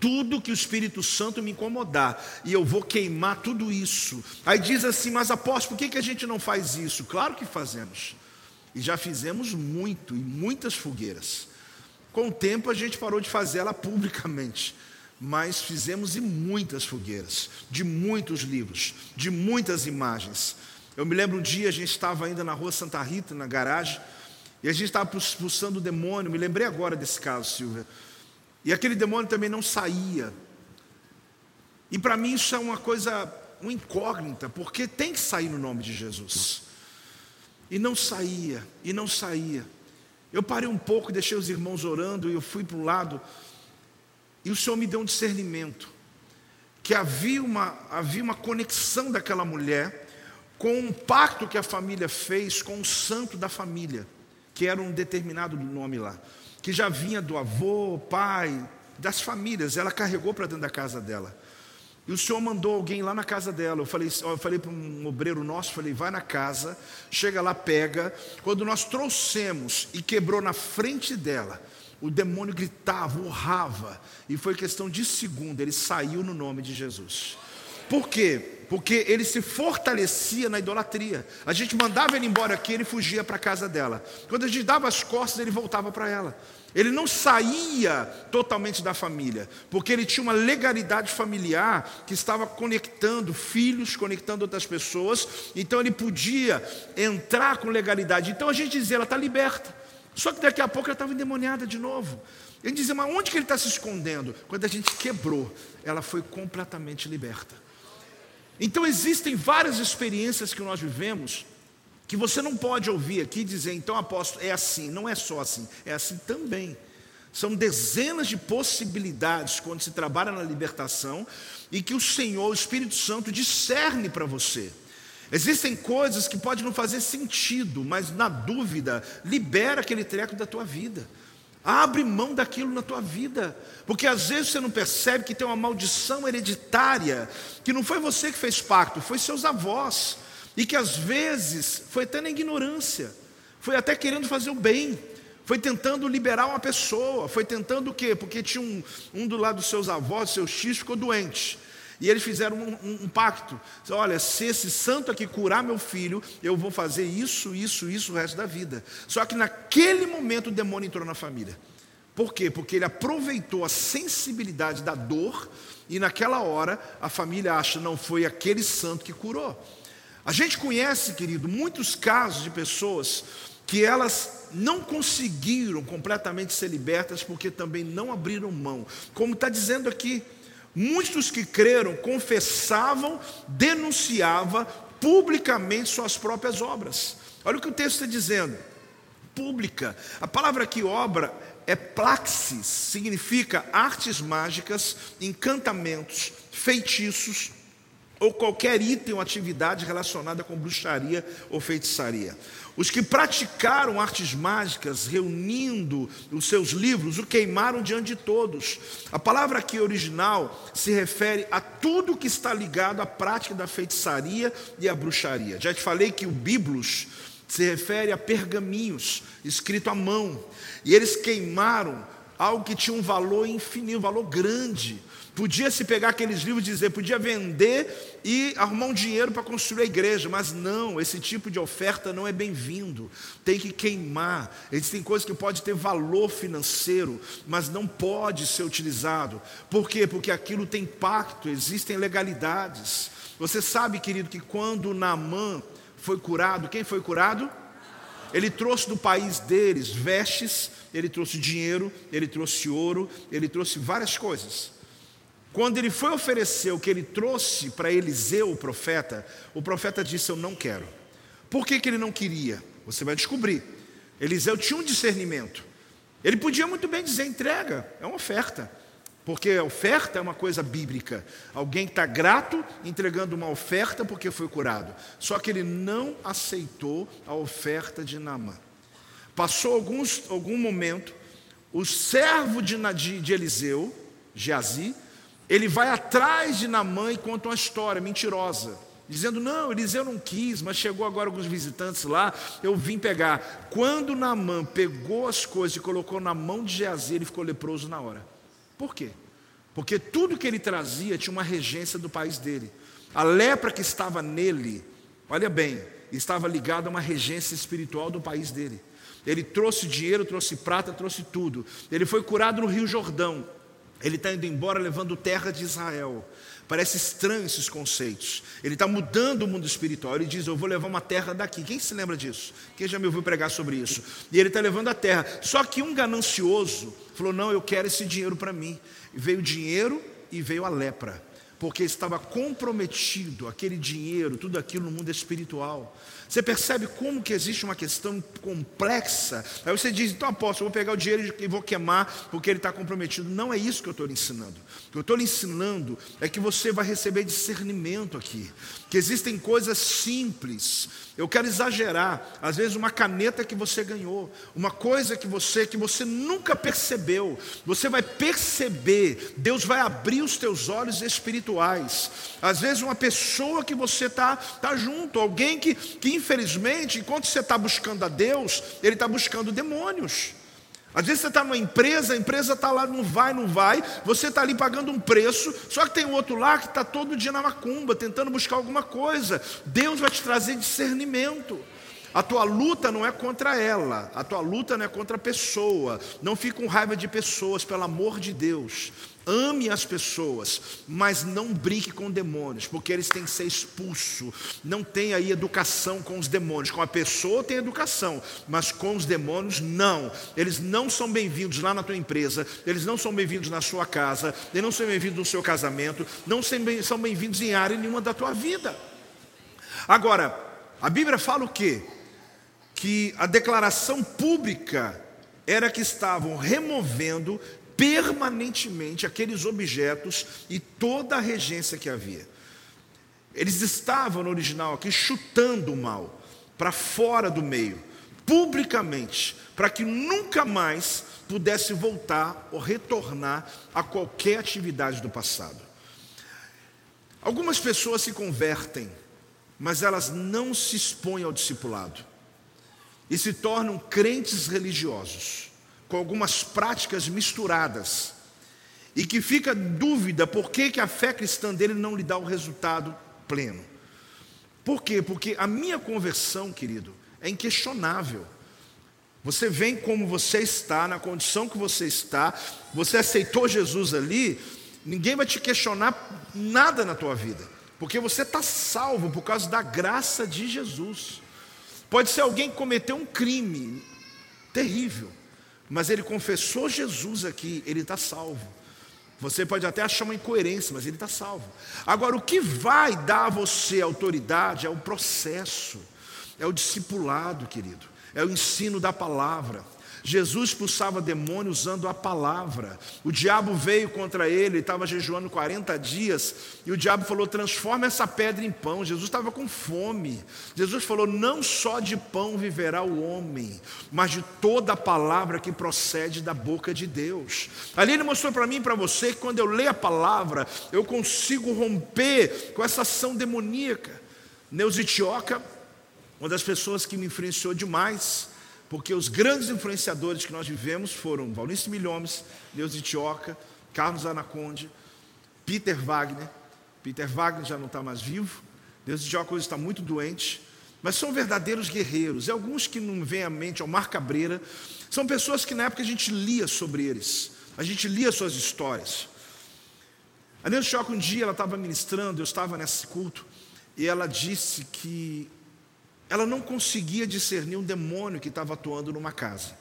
tudo que o Espírito Santo me incomodar, e eu vou queimar tudo isso. Aí diz assim, mas apóstolo, por que, que a gente não faz isso? Claro que fazemos, e já fizemos muito, e muitas fogueiras. Com o tempo a gente parou de fazer ela publicamente, mas fizemos e muitas fogueiras, de muitos livros, de muitas imagens. Eu me lembro um dia, a gente estava ainda na rua Santa Rita, na garagem, e a gente estava expulsando o demônio, me lembrei agora desse caso, Silvia. E aquele demônio também não saía. E para mim isso é uma coisa, uma incógnita, porque tem que sair no nome de Jesus. E não saía, e não saía. Eu parei um pouco, deixei os irmãos orando, e eu fui para um lado, e o Senhor me deu um discernimento, que havia uma, havia uma conexão daquela mulher com um pacto que a família fez com o santo da família, que era um determinado nome lá que já vinha do avô, pai, das famílias, ela carregou para dentro da casa dela. E o Senhor mandou alguém lá na casa dela. Eu falei, eu falei para um obreiro nosso, falei, vai na casa, chega lá, pega. Quando nós trouxemos e quebrou na frente dela, o demônio gritava, urrava, e foi questão de segundo, ele saiu no nome de Jesus. Por quê? Porque ele se fortalecia na idolatria. A gente mandava ele embora aqui, ele fugia para a casa dela. Quando a gente dava as costas, ele voltava para ela. Ele não saía totalmente da família, porque ele tinha uma legalidade familiar que estava conectando filhos, conectando outras pessoas, então ele podia entrar com legalidade. Então a gente dizia, ela está liberta. Só que daqui a pouco ela estava endemoniada de novo. Ele dizia, mas onde que ele está se escondendo? Quando a gente quebrou, ela foi completamente liberta. Então existem várias experiências que nós vivemos que você não pode ouvir aqui dizer, então apóstolo, é assim, não é só assim, é assim também. São dezenas de possibilidades quando se trabalha na libertação e que o Senhor, o Espírito Santo, discerne para você. Existem coisas que podem não fazer sentido, mas na dúvida, libera aquele treco da tua vida. Abre mão daquilo na tua vida, porque às vezes você não percebe que tem uma maldição hereditária, que não foi você que fez pacto, foi seus avós, e que às vezes foi até na ignorância, foi até querendo fazer o bem, foi tentando liberar uma pessoa, foi tentando o quê? Porque tinha um, um do lado dos seus avós, seus tios, ficou doente. E eles fizeram um, um, um, pacto. Olha, se esse santo aqui curar meu filho, eu vou fazer isso, isso, isso o resto da vida. Só que naquele momento o demônio entrou na família. Por quê? Porque ele aproveitou a sensibilidade da dor e naquela hora a família acha não foi aquele santo que curou. A gente conhece, querido, muitos casos de pessoas que elas não conseguiram completamente ser libertas porque também não abriram mão. Como está dizendo aqui, Muitos que creram confessavam, denunciavam publicamente suas próprias obras. Olha o que o texto está dizendo. Pública. A palavra aqui, obra, é praxis, significa artes mágicas, encantamentos, feitiços ou qualquer item ou atividade relacionada com bruxaria ou feitiçaria. Os que praticaram artes mágicas, reunindo os seus livros, o queimaram diante de todos. A palavra aqui original se refere a tudo que está ligado à prática da feitiçaria e à bruxaria. Já te falei que o Biblos se refere a pergaminhos escrito à mão. E eles queimaram algo que tinha um valor infinito, um valor grande. Podia se pegar aqueles livros e dizer, podia vender e arrumar um dinheiro para construir a igreja, mas não, esse tipo de oferta não é bem-vindo. Tem que queimar. Existem coisas que pode ter valor financeiro, mas não pode ser utilizado. Por quê? Porque aquilo tem pacto, existem legalidades. Você sabe, querido, que quando Naamã foi curado, quem foi curado? Ele trouxe do país deles vestes, ele trouxe dinheiro, ele trouxe ouro, ele trouxe várias coisas. Quando ele foi oferecer o que ele trouxe para Eliseu, o profeta, o profeta disse: Eu não quero. Por que, que ele não queria? Você vai descobrir. Eliseu tinha um discernimento. Ele podia muito bem dizer: entrega, é uma oferta. Porque oferta é uma coisa bíblica. Alguém está grato entregando uma oferta porque foi curado. Só que ele não aceitou a oferta de Naamã. Passou alguns, algum momento, o servo de, de, de Eliseu, Geazi, ele vai atrás de Namã e conta uma história mentirosa, dizendo: Não, Eliseu não quis, mas chegou agora alguns visitantes lá, eu vim pegar. Quando Namã pegou as coisas e colocou na mão de Geazi, ele ficou leproso na hora. Por quê? Porque tudo que ele trazia tinha uma regência do país dele. A lepra que estava nele, olha bem, estava ligada a uma regência espiritual do país dele. Ele trouxe dinheiro, trouxe prata, trouxe tudo. Ele foi curado no Rio Jordão. Ele está indo embora levando terra de Israel. Parece estranho esses conceitos. Ele está mudando o mundo espiritual. Ele diz: Eu vou levar uma terra daqui. Quem se lembra disso? Quem já me ouviu pregar sobre isso? E ele está levando a terra. Só que um ganancioso falou: Não, eu quero esse dinheiro para mim. E veio o dinheiro e veio a lepra. porque estava comprometido aquele dinheiro, tudo aquilo no mundo espiritual. Você percebe como que existe uma questão complexa? Aí você diz, então apóstolo, eu vou pegar o dinheiro e vou queimar porque ele está comprometido. Não é isso que eu estou ensinando. Que eu estou lhe ensinando é que você vai receber discernimento aqui. Que existem coisas simples. Eu quero exagerar. Às vezes uma caneta que você ganhou, uma coisa que você que você nunca percebeu, você vai perceber. Deus vai abrir os teus olhos espirituais. Às vezes uma pessoa que você está tá junto, alguém que, que infelizmente, enquanto você está buscando a Deus, ele está buscando demônios. Às vezes você está numa empresa, a empresa está lá, não vai, não vai, você está ali pagando um preço, só que tem outro lá que está todo dia na macumba, tentando buscar alguma coisa. Deus vai te trazer discernimento. A tua luta não é contra ela, a tua luta não é contra a pessoa. Não fique com raiva de pessoas, pelo amor de Deus. Ame as pessoas, mas não brinque com demônios, porque eles têm que ser expulsos. Não tem aí educação com os demônios. Com a pessoa tem educação, mas com os demônios não. Eles não são bem-vindos lá na tua empresa, eles não são bem-vindos na sua casa, eles não são bem-vindos no seu casamento, não são bem-vindos em área nenhuma da tua vida. Agora, a Bíblia fala o quê? Que a declaração pública era que estavam removendo permanentemente aqueles objetos e toda a regência que havia. Eles estavam no original aqui chutando o mal para fora do meio, publicamente, para que nunca mais pudesse voltar ou retornar a qualquer atividade do passado. Algumas pessoas se convertem, mas elas não se expõem ao discipulado e se tornam crentes religiosos com algumas práticas misturadas, e que fica dúvida por que, que a fé cristã dele não lhe dá o resultado pleno. Por quê? Porque a minha conversão, querido, é inquestionável. Você vem como você está, na condição que você está, você aceitou Jesus ali, ninguém vai te questionar nada na tua vida, porque você está salvo por causa da graça de Jesus. Pode ser alguém que cometeu um crime terrível, mas ele confessou Jesus aqui, ele está salvo. Você pode até achar uma incoerência, mas ele está salvo. Agora, o que vai dar a você autoridade é o processo, é o discipulado, querido, é o ensino da palavra. Jesus expulsava demônio usando a palavra. O diabo veio contra ele, estava jejuando 40 dias, e o diabo falou: transforma essa pedra em pão. Jesus estava com fome. Jesus falou: não só de pão viverá o homem, mas de toda a palavra que procede da boca de Deus. Ali ele mostrou para mim e para você que quando eu leio a palavra, eu consigo romper com essa ação demoníaca. Neusitioca, uma das pessoas que me influenciou demais, porque os grandes influenciadores que nós vivemos foram Valnice Milhomes, Deus de Tioca, Carlos Anaconde, Peter Wagner. Peter Wagner já não está mais vivo, Deus de Tioca hoje está muito doente, mas são verdadeiros guerreiros. E alguns que não vêm à mente, ao Mar Cabreira, são pessoas que na época a gente lia sobre eles, a gente lia suas histórias. A Deus de Tioca um dia ela estava ministrando, eu estava nesse culto, e ela disse que ela não conseguia discernir um demônio que estava atuando numa casa.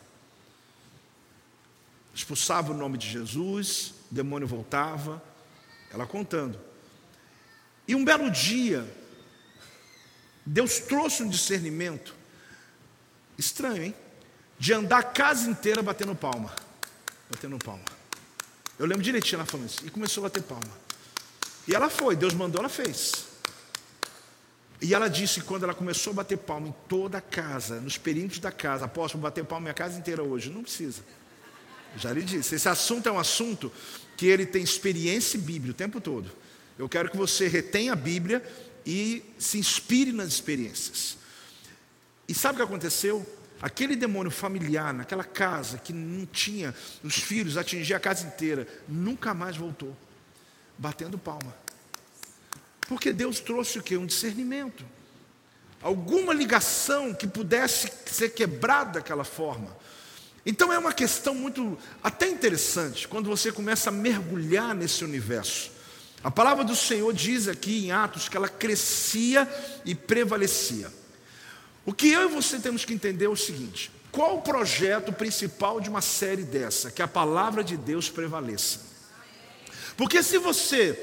Expulsava o nome de Jesus, o demônio voltava, ela contando. E um belo dia, Deus trouxe um discernimento, estranho, hein? De andar a casa inteira batendo palma. Batendo palma. Eu lembro direitinho ela falando isso. E começou a bater palma. E ela foi, Deus mandou, ela fez. E ela disse quando ela começou a bater palma em toda a casa, nos perímetros da casa, apóstolo, bater palma minha casa inteira hoje. Não precisa. Já lhe disse. Esse assunto é um assunto que ele tem experiência bíblica o tempo todo. Eu quero que você retenha a Bíblia e se inspire nas experiências. E sabe o que aconteceu? Aquele demônio familiar naquela casa que não tinha os filhos, atingia a casa inteira, nunca mais voltou, batendo palma. Porque Deus trouxe o que? Um discernimento. Alguma ligação que pudesse ser quebrada daquela forma. Então é uma questão muito, até interessante, quando você começa a mergulhar nesse universo. A palavra do Senhor diz aqui em Atos que ela crescia e prevalecia. O que eu e você temos que entender é o seguinte: qual o projeto principal de uma série dessa? Que a palavra de Deus prevaleça. Porque se você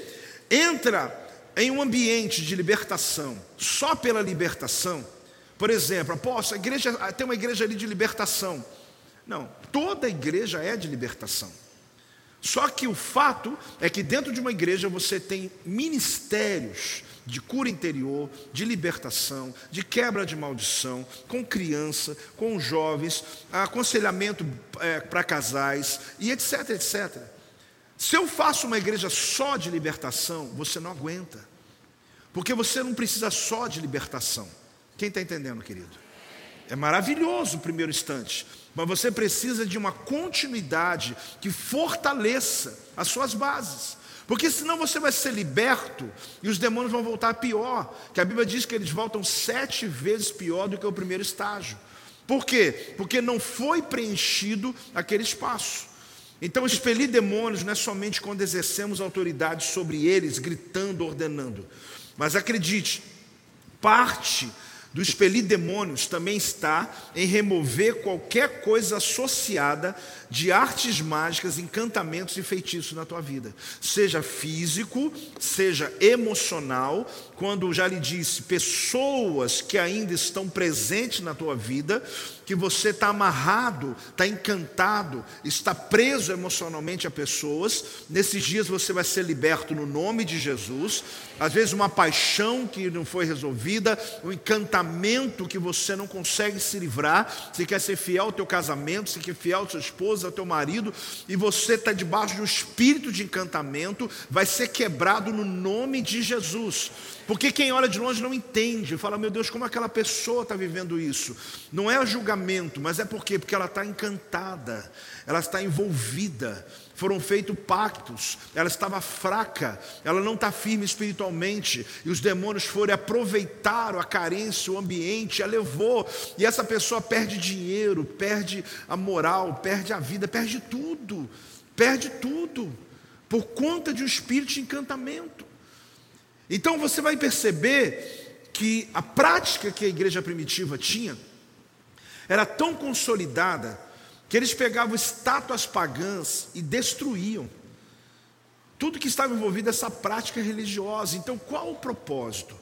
entra em um ambiente de libertação, só pela libertação, por exemplo, apóstolo, a igreja, tem uma igreja ali de libertação. Não, toda igreja é de libertação. Só que o fato é que dentro de uma igreja você tem ministérios de cura interior, de libertação, de quebra de maldição, com criança, com jovens, aconselhamento é, para casais e etc, etc. Se eu faço uma igreja só de libertação, você não aguenta, porque você não precisa só de libertação. Quem está entendendo, querido? É maravilhoso o primeiro instante, mas você precisa de uma continuidade que fortaleça as suas bases. Porque senão você vai ser liberto e os demônios vão voltar pior. Que a Bíblia diz que eles voltam sete vezes pior do que o primeiro estágio. Por quê? Porque não foi preenchido aquele espaço. Então, expelir demônios não é somente quando exercemos autoridade sobre eles, gritando, ordenando. Mas acredite, parte do expelir demônios também está em remover qualquer coisa associada de artes mágicas, encantamentos e feitiços na tua vida, seja físico, seja emocional, quando já lhe disse, pessoas que ainda estão presentes na tua vida, que você está amarrado, está encantado, está preso emocionalmente a pessoas, nesses dias você vai ser liberto no nome de Jesus. Às vezes, uma paixão que não foi resolvida, um encantamento que você não consegue se livrar. Você quer ser fiel ao teu casamento, você quer ser fiel à sua esposa, ao teu marido, e você está debaixo de um espírito de encantamento, vai ser quebrado no nome de Jesus. Porque quem olha de longe não entende, fala, meu Deus, como aquela pessoa está vivendo isso? Não é julgamento, mas é por quê? Porque ela está encantada, ela está envolvida, foram feitos pactos, ela estava fraca, ela não está firme espiritualmente, e os demônios foram aproveitar a carência, o ambiente, a levou, e essa pessoa perde dinheiro, perde a moral, perde a vida, perde tudo, perde tudo, por conta de um espírito de encantamento. Então você vai perceber que a prática que a igreja primitiva tinha era tão consolidada que eles pegavam estátuas pagãs e destruíam. Tudo que estava envolvido nessa prática religiosa. Então, qual o propósito?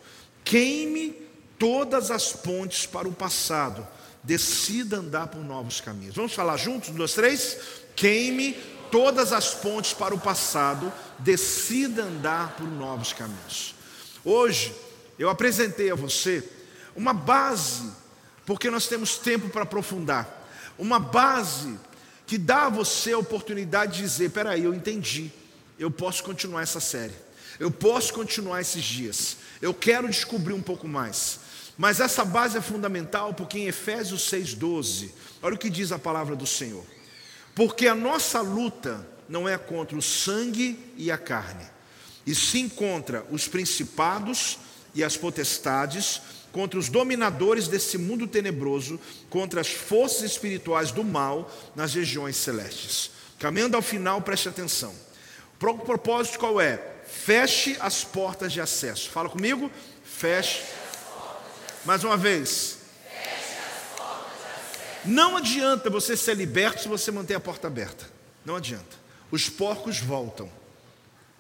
Queime todas as pontes para o passado, decida andar por novos caminhos. Vamos falar juntos? Um, dois, três. Queime todas as pontes para o passado, decida andar por novos caminhos. Hoje eu apresentei a você uma base, porque nós temos tempo para aprofundar, uma base que dá a você a oportunidade de dizer: peraí, eu entendi, eu posso continuar essa série, eu posso continuar esses dias, eu quero descobrir um pouco mais. Mas essa base é fundamental porque em Efésios 6,12, olha o que diz a palavra do Senhor. Porque a nossa luta não é contra o sangue e a carne, e se encontra os principados e as potestades, contra os dominadores desse mundo tenebroso, contra as forças espirituais do mal nas regiões celestes. Caminhando ao final, preste atenção. O propósito qual é? Feche as portas de acesso. Fala comigo. Feche. Mais uma vez. Não adianta você ser liberto se você manter a porta aberta. Não adianta. Os porcos voltam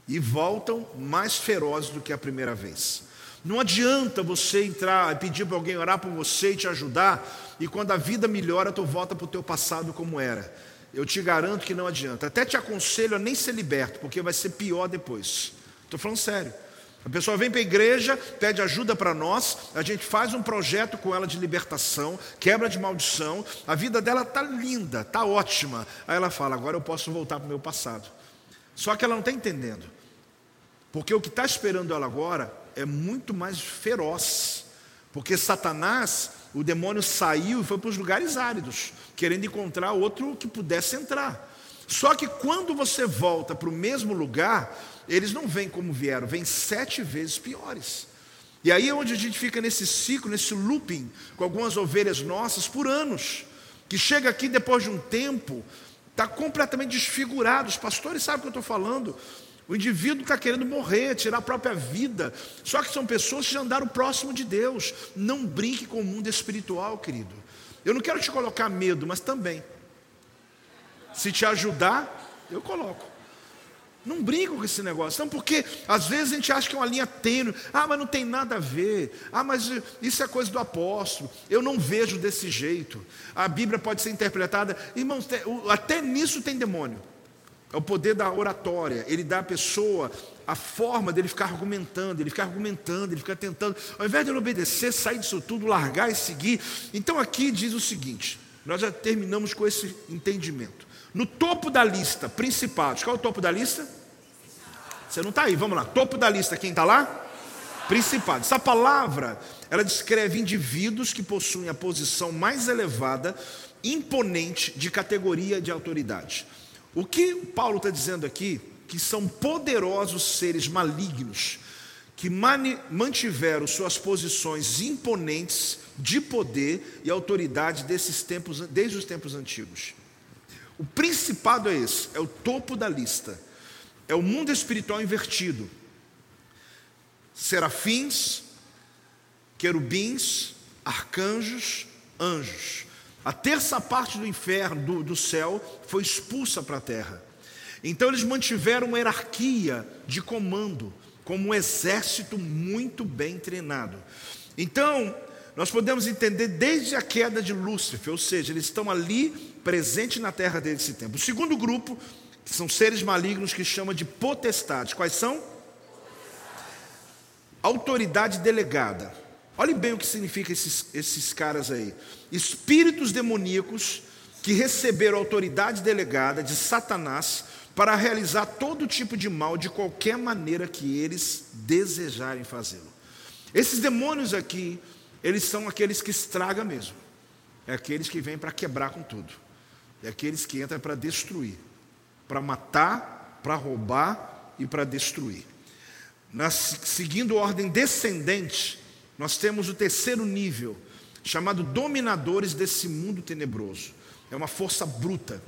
e voltam mais ferozes do que a primeira vez. Não adianta você entrar e pedir para alguém orar por você e te ajudar, e quando a vida melhora, tu volta para o teu passado como era. Eu te garanto que não adianta. Até te aconselho a nem ser liberto, porque vai ser pior depois. Estou falando sério. A pessoa vem para a igreja, pede ajuda para nós, a gente faz um projeto com ela de libertação, quebra de maldição, a vida dela está linda, está ótima. Aí ela fala: agora eu posso voltar para o meu passado. Só que ela não está entendendo. Porque o que está esperando ela agora é muito mais feroz. Porque Satanás, o demônio saiu e foi para os lugares áridos, querendo encontrar outro que pudesse entrar. Só que quando você volta para o mesmo lugar, eles não vêm como vieram, vêm sete vezes piores. E aí é onde a gente fica nesse ciclo, nesse looping, com algumas ovelhas nossas por anos, que chega aqui depois de um tempo, está completamente desfigurado. Os pastores sabem o que eu estou falando. O indivíduo está querendo morrer, tirar a própria vida. Só que são pessoas que já andaram próximo de Deus. Não brinque com o mundo espiritual, querido. Eu não quero te colocar medo, mas também. Se te ajudar, eu coloco. Não brinca com esse negócio. Não, porque às vezes a gente acha que é uma linha tênue. Ah, mas não tem nada a ver. Ah, mas isso é coisa do apóstolo. Eu não vejo desse jeito. A Bíblia pode ser interpretada. Irmãos, até nisso tem demônio. É o poder da oratória. Ele dá à pessoa a forma dele ficar argumentando, ele ficar argumentando, ele ficar tentando. Ao invés de ele obedecer, sair disso tudo, largar e seguir. Então aqui diz o seguinte: nós já terminamos com esse entendimento. No topo da lista, principados. Qual é o topo da lista? Você não está aí, vamos lá. Topo da lista, quem está lá? Principados. Essa palavra, ela descreve indivíduos que possuem a posição mais elevada, imponente, de categoria de autoridade. O que Paulo está dizendo aqui, que são poderosos seres malignos, que mantiveram suas posições imponentes de poder e autoridade desses tempos, desde os tempos antigos. O principado é esse, é o topo da lista. É o mundo espiritual invertido. Serafins, querubins, arcanjos, anjos. A terça parte do inferno, do, do céu, foi expulsa para a terra. Então eles mantiveram uma hierarquia de comando, como um exército muito bem treinado. Então, nós podemos entender desde a queda de Lúcifer, ou seja, eles estão ali presente na terra desse tempo. O segundo grupo, que são seres malignos que chama de potestades. Quais são? Autoridade delegada. Olhe bem o que significa esses, esses caras aí. Espíritos demoníacos que receberam autoridade delegada de Satanás para realizar todo tipo de mal de qualquer maneira que eles desejarem fazê-lo. Esses demônios aqui, eles são aqueles que estragam mesmo. É aqueles que vêm para quebrar com tudo. É aqueles que entram para destruir, para matar, para roubar e para destruir. Nas, seguindo ordem descendente, nós temos o terceiro nível, chamado dominadores desse mundo tenebroso. É uma força bruta,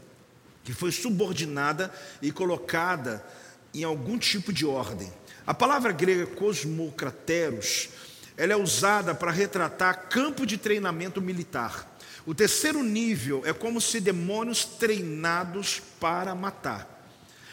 que foi subordinada e colocada em algum tipo de ordem. A palavra grega cosmocrateros, ela é usada para retratar campo de treinamento militar. O terceiro nível é como se demônios treinados para matar.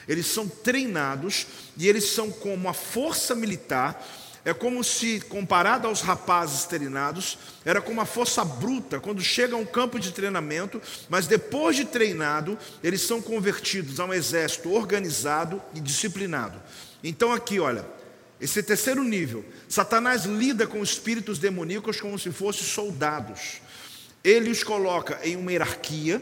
Eles são treinados e eles são como a força militar. É como se, comparado aos rapazes treinados, era como a força bruta, quando chega a um campo de treinamento, mas depois de treinado, eles são convertidos a um exército organizado e disciplinado. Então, aqui, olha, esse terceiro nível, Satanás lida com espíritos demoníacos como se fossem soldados. Ele os coloca em uma hierarquia,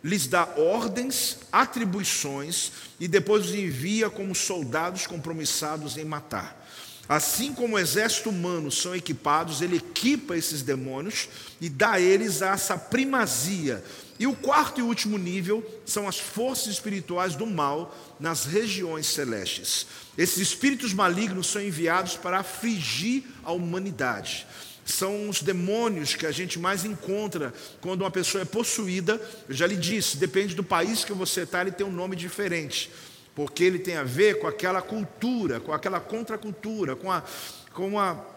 lhes dá ordens, atribuições e depois os envia como soldados compromissados em matar. Assim como o exército humano são equipados, ele equipa esses demônios e dá a eles essa primazia. E o quarto e último nível são as forças espirituais do mal nas regiões celestes. Esses espíritos malignos são enviados para afligir a humanidade são os demônios que a gente mais encontra quando uma pessoa é possuída. Eu já lhe disse, depende do país que você está, ele tem um nome diferente, porque ele tem a ver com aquela cultura, com aquela contracultura, com a, com a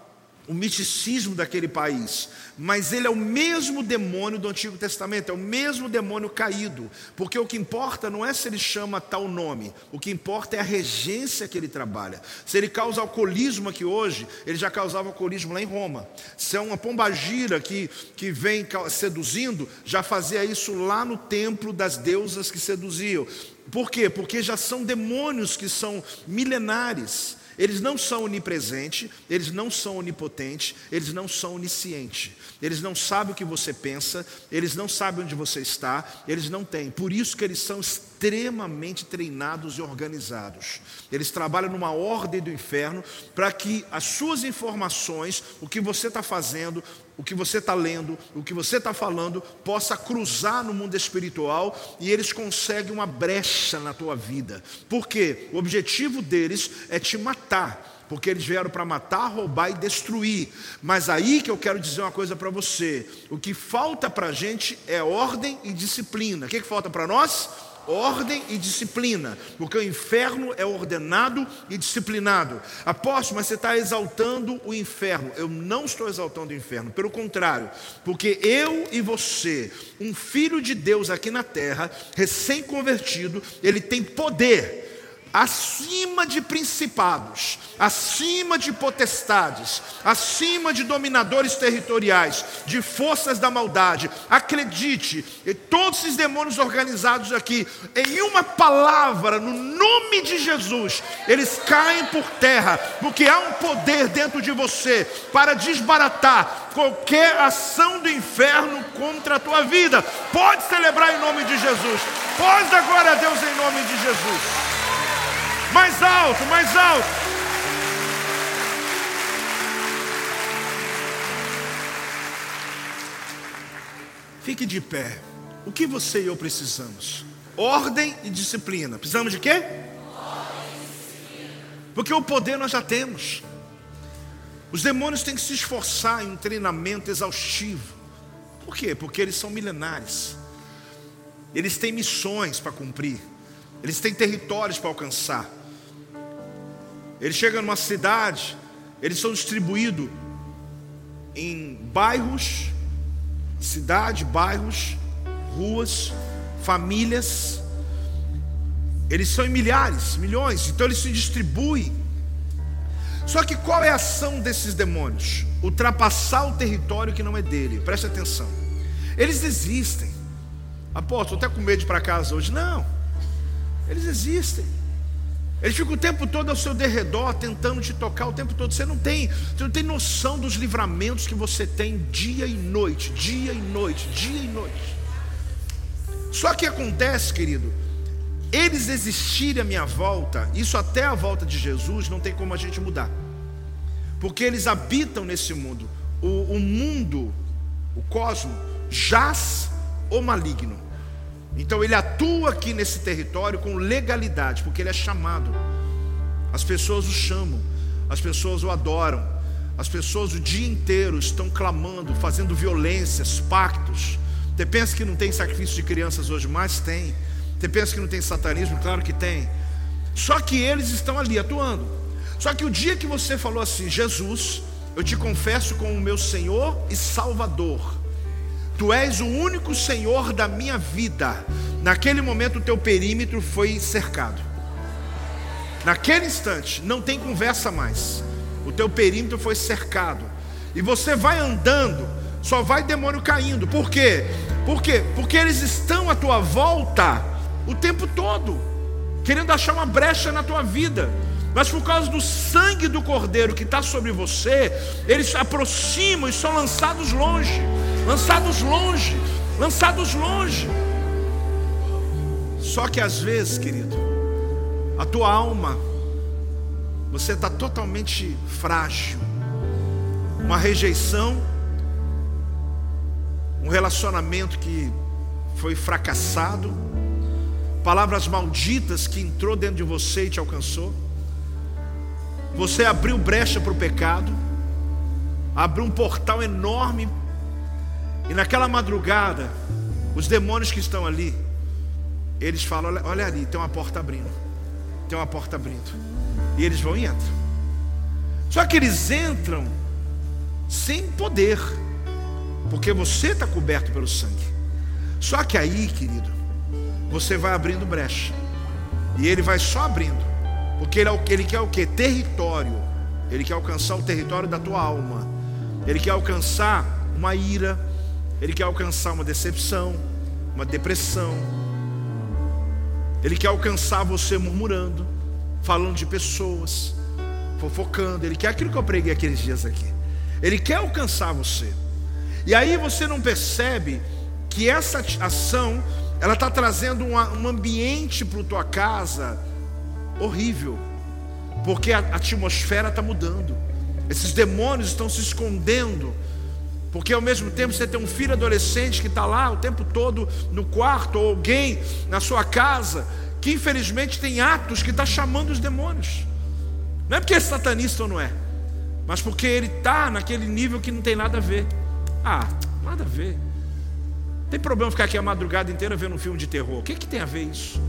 o misticismo daquele país, mas ele é o mesmo demônio do Antigo Testamento, é o mesmo demônio caído, porque o que importa não é se ele chama tal nome, o que importa é a regência que ele trabalha. Se ele causa alcoolismo aqui hoje, ele já causava alcoolismo lá em Roma. Se é uma pombagira que, que vem seduzindo, já fazia isso lá no templo das deusas que seduziam. Por quê? Porque já são demônios que são milenares. Eles não são onipresentes, eles não são onipotentes, eles não são oniscientes. Eles não sabem o que você pensa, eles não sabem onde você está, eles não têm. Por isso que eles são extremamente treinados e organizados. Eles trabalham numa ordem do inferno para que as suas informações, o que você está fazendo, o que você está lendo, o que você está falando, possa cruzar no mundo espiritual e eles conseguem uma brecha na tua vida. Por quê? O objetivo deles é te matar porque eles vieram para matar, roubar e destruir. Mas aí que eu quero dizer uma coisa para você: o que falta para a gente é ordem e disciplina. O que, que falta para nós? Ordem e disciplina, porque o inferno é ordenado e disciplinado. Apóstolo, mas você está exaltando o inferno. Eu não estou exaltando o inferno, pelo contrário, porque eu e você, um filho de Deus aqui na terra, recém-convertido, ele tem poder acima de principados, acima de potestades, acima de dominadores territoriais, de forças da maldade. Acredite, todos esses demônios organizados aqui, em uma palavra, no nome de Jesus, eles caem por terra, porque há um poder dentro de você para desbaratar qualquer ação do inferno contra a tua vida. Pode celebrar em nome de Jesus, pode dar glória a Deus em nome de Jesus. Mais alto, mais alto. Fique de pé. O que você e eu precisamos? Ordem e disciplina. Precisamos de quê? Porque o poder nós já temos. Os demônios têm que se esforçar em um treinamento exaustivo. Por quê? Porque eles são milenares. Eles têm missões para cumprir. Eles têm territórios para alcançar. Eles chegam numa cidade, eles são distribuídos em bairros, cidade, bairros, ruas, famílias. Eles são em milhares, milhões, então eles se distribuem. Só que qual é a ação desses demônios? Ultrapassar o território que não é dele. Preste atenção. Eles existem. Apóstolo, até com medo de ir para casa hoje. Não. Eles existem. Ele fica o tempo todo ao seu derredor, tentando te tocar o tempo todo. Você não tem, você não tem noção dos livramentos que você tem dia e noite, dia e noite, dia e noite. Só que acontece, querido, eles existirem à minha volta, isso até a volta de Jesus, não tem como a gente mudar. Porque eles habitam nesse mundo. O, o mundo, o cosmo, jaz o maligno. Então ele atua aqui nesse território com legalidade, porque ele é chamado. As pessoas o chamam, as pessoas o adoram, as pessoas o dia inteiro estão clamando, fazendo violências, pactos. Você pensa que não tem sacrifício de crianças hoje, mas tem. Você pensa que não tem satanismo? Claro que tem. Só que eles estão ali atuando. Só que o dia que você falou assim, Jesus, eu te confesso como meu Senhor e Salvador. Tu és o único Senhor da minha vida. Naquele momento o teu perímetro foi cercado. Naquele instante, não tem conversa mais. O teu perímetro foi cercado. E você vai andando, só vai demônio caindo. Por quê? Por quê? Porque eles estão à tua volta o tempo todo, querendo achar uma brecha na tua vida. Mas por causa do sangue do cordeiro que está sobre você, eles se aproximam e são lançados longe lançados longe, lançados longe. Só que às vezes, querido, a tua alma, você está totalmente frágil. Uma rejeição, um relacionamento que foi fracassado, palavras malditas que entrou dentro de você e te alcançou. Você abriu brecha para o pecado, abriu um portal enorme e naquela madrugada, os demônios que estão ali, eles falam: olha, olha ali, tem uma porta abrindo. Tem uma porta abrindo. E eles vão e entram. Só que eles entram sem poder, porque você está coberto pelo sangue. Só que aí, querido, você vai abrindo brecha. E ele vai só abrindo. Porque ele, é ele quer o que? Território. Ele quer alcançar o território da tua alma. Ele quer alcançar uma ira, ele quer alcançar uma decepção, uma depressão. Ele quer alcançar você murmurando, falando de pessoas, fofocando. Ele quer aquilo que eu preguei aqueles dias aqui. Ele quer alcançar você. E aí você não percebe que essa ação ela está trazendo um ambiente para tua casa horrível, porque a atmosfera está mudando. Esses demônios estão se escondendo porque ao mesmo tempo você tem um filho adolescente que está lá o tempo todo no quarto, ou alguém na sua casa, que infelizmente tem atos que está chamando os demônios. Não é porque é satanista ou não é, mas porque ele está naquele nível que não tem nada a ver. Ah, nada a ver. Tem problema ficar aqui a madrugada inteira vendo um filme de terror. O que, que tem a ver isso?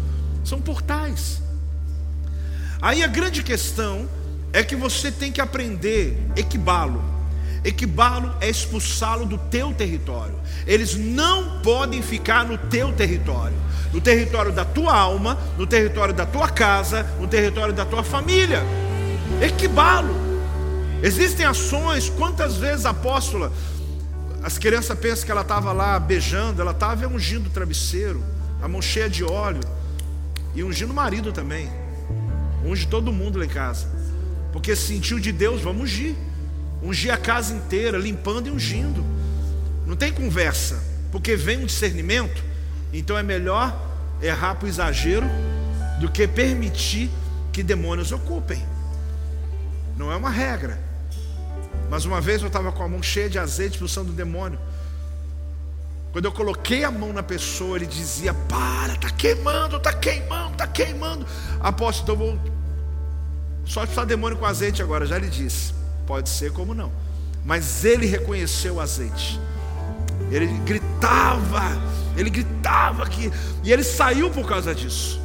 São portais. Aí a grande questão é que você tem que aprender equibalo Equibá-lo é expulsá-lo do teu território. Eles não podem ficar no teu território, no território da tua alma, no território da tua casa, no território da tua família. Equibá-lo. Existem ações, quantas vezes apóstola, as crianças pensam que ela estava lá beijando, ela estava ungindo o travesseiro, a mão cheia de óleo, e ungindo o marido também. Unge todo mundo lá em casa. Porque sentiu de Deus, vamos ungir. Ungir a casa inteira, limpando e ungindo. Não tem conversa, porque vem um discernimento, então é melhor errar para o exagero do que permitir que demônios ocupem. Não é uma regra. Mas uma vez eu estava com a mão cheia de azeite expulsando o demônio. Quando eu coloquei a mão na pessoa, ele dizia: Para, está queimando, está queimando, está queimando. Apóstolo, então vou só expulsar demônio com azeite agora, já lhe disse. Pode ser como não. Mas ele reconheceu o azeite. Ele gritava, ele gritava que. E ele saiu por causa disso.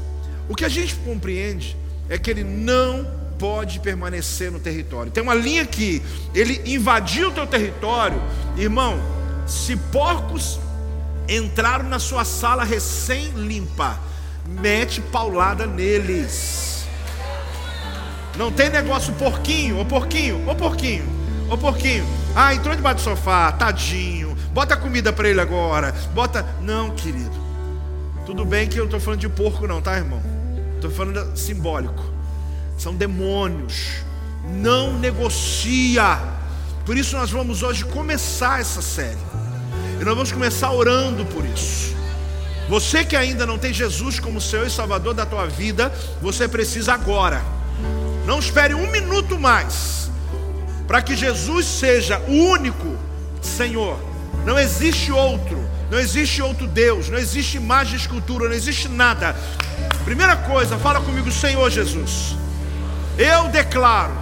O que a gente compreende é que ele não pode permanecer no território. Tem uma linha que ele invadiu o teu território, irmão. Se porcos entraram na sua sala recém-limpa, mete paulada neles. Não tem negócio porquinho, ô porquinho, ô porquinho, ô porquinho. Ah, entrou debaixo do sofá, tadinho. Bota comida para ele agora. Bota. Não, querido. Tudo bem que eu estou falando de porco, não, tá, irmão? Estou falando simbólico. São demônios. Não negocia. Por isso nós vamos hoje começar essa série. E nós vamos começar orando por isso. Você que ainda não tem Jesus como Senhor e Salvador da tua vida, você precisa agora. Não espere um minuto mais para que Jesus seja o único Senhor. Não existe outro, não existe outro Deus, não existe imagem, escultura, não existe nada. Primeira coisa, fala comigo, Senhor Jesus. Eu declaro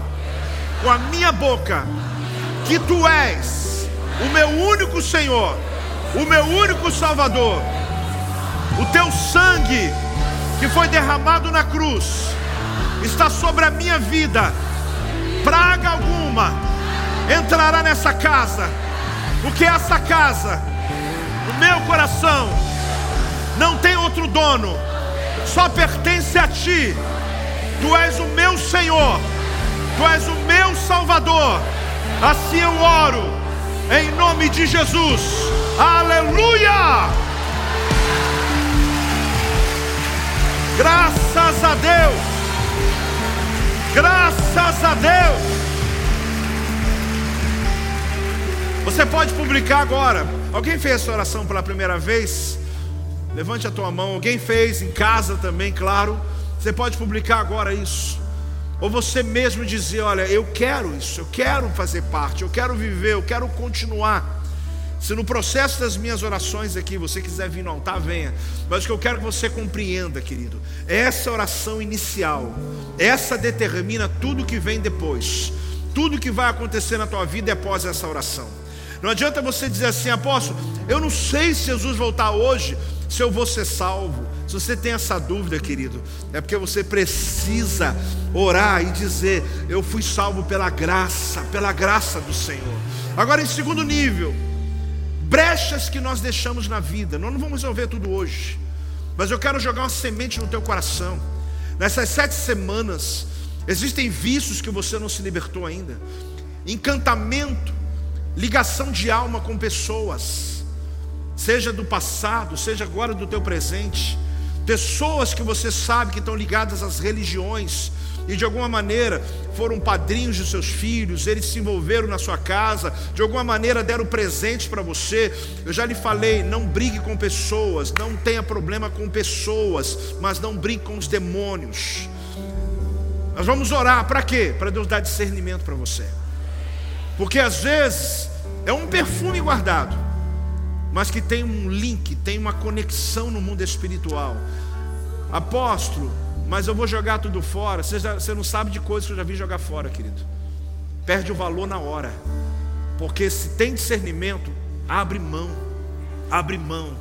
com a minha boca que tu és o meu único Senhor, o meu único Salvador. O teu sangue que foi derramado na cruz está sobre a minha vida. Praga alguma entrará nessa casa, porque essa casa, o meu coração, não tem outro dono, só pertence a ti. Tu és o meu Senhor, Tu és o meu Salvador. Assim eu oro, em nome de Jesus. Aleluia! Graças a Deus. Graças a Deus. Você pode publicar agora. Alguém fez essa oração pela primeira vez? Levante a tua mão. Alguém fez em casa também, claro. Você pode publicar agora isso. Ou você mesmo dizer: Olha, eu quero isso, eu quero fazer parte, eu quero viver, eu quero continuar. Se no processo das minhas orações aqui você quiser vir no altar, venha. Mas o que eu quero que você compreenda, querido, essa oração inicial, essa determina tudo que vem depois. Tudo que vai acontecer na tua vida é após essa oração. Não adianta você dizer assim, apóstolo, eu não sei se Jesus voltar hoje, se eu vou ser salvo. Se você tem essa dúvida, querido, é porque você precisa orar e dizer: Eu fui salvo pela graça, pela graça do Senhor. Agora, em segundo nível, brechas que nós deixamos na vida, nós não vamos resolver tudo hoje, mas eu quero jogar uma semente no teu coração. Nessas sete semanas, existem vícios que você não se libertou ainda, encantamento, ligação de alma com pessoas, seja do passado, seja agora do teu presente. Pessoas que você sabe que estão ligadas às religiões e de alguma maneira foram padrinhos de seus filhos, eles se envolveram na sua casa, de alguma maneira deram presentes para você. Eu já lhe falei, não brigue com pessoas, não tenha problema com pessoas, mas não brigue com os demônios. Nós vamos orar para quê? Para Deus dar discernimento para você. Porque às vezes é um perfume guardado mas que tem um link, tem uma conexão no mundo espiritual. Apóstolo, mas eu vou jogar tudo fora. Você, já, você não sabe de coisas que eu já vi jogar fora, querido. Perde o valor na hora. Porque se tem discernimento, abre mão. Abre mão.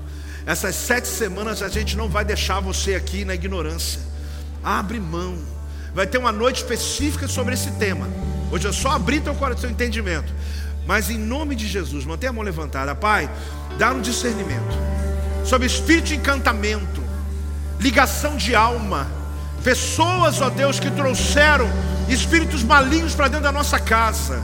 Essas sete semanas a gente não vai deixar você aqui na ignorância. Abre mão. Vai ter uma noite específica sobre esse tema. Hoje é só abrir teu coração, teu entendimento. Mas em nome de Jesus, mantenha a mão levantada, Pai, dá um discernimento sobre espírito de encantamento, ligação de alma, pessoas, ó Deus, que trouxeram espíritos malignos para dentro da nossa casa.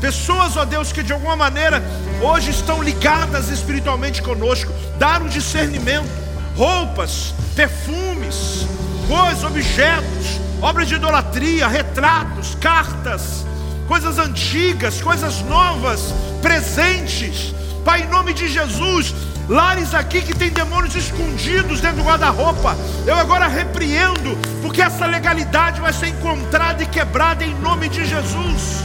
Pessoas, ó Deus, que de alguma maneira hoje estão ligadas espiritualmente conosco, dar um discernimento, roupas, perfumes, coisas, objetos, obras de idolatria, retratos, cartas, coisas antigas, coisas novas, presentes. Pai, em nome de Jesus, lares aqui que tem demônios escondidos dentro do guarda-roupa, eu agora repreendo, porque essa legalidade vai ser encontrada e quebrada em nome de Jesus.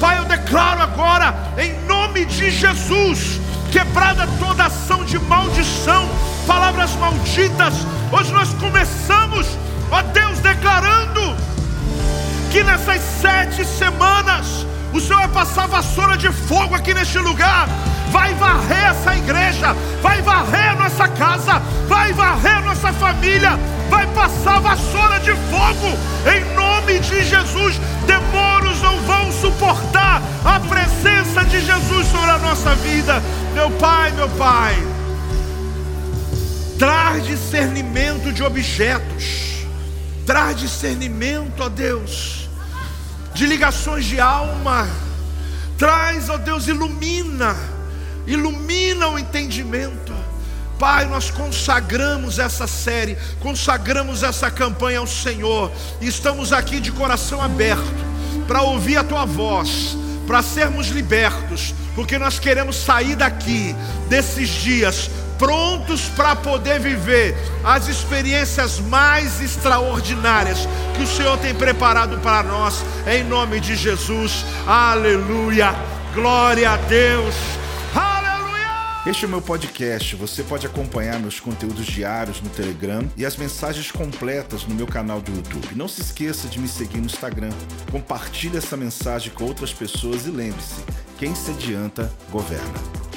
Pai, eu declaro agora, em nome de Jesus, quebrada toda ação de maldição, palavras malditas. Hoje nós começamos, ó Deus, declarando que nessas sete semanas o Senhor vai passar vassoura de fogo aqui neste lugar, vai varrer essa igreja, vai varrer nossa casa, vai varrer nossa família, vai passar vassoura de fogo, em nome de Jesus. Demônios não vão suportar a presença de Jesus sobre a nossa vida, meu Pai, meu Pai. Traz discernimento de objetos, traz discernimento, ó Deus de ligações de alma. Traz, ó Deus, ilumina, ilumina o entendimento. Pai, nós consagramos essa série, consagramos essa campanha ao Senhor, e estamos aqui de coração aberto para ouvir a tua voz, para sermos libertos, porque nós queremos sair daqui, desses dias, prontos para poder viver as experiências mais extraordinárias que o Senhor tem preparado para nós, em nome de Jesus. Aleluia. Glória a Deus. Este é o meu podcast. Você pode acompanhar meus conteúdos diários no Telegram e as mensagens completas no meu canal do YouTube. Não se esqueça de me seguir no Instagram. Compartilhe essa mensagem com outras pessoas e lembre-se: quem se adianta, governa.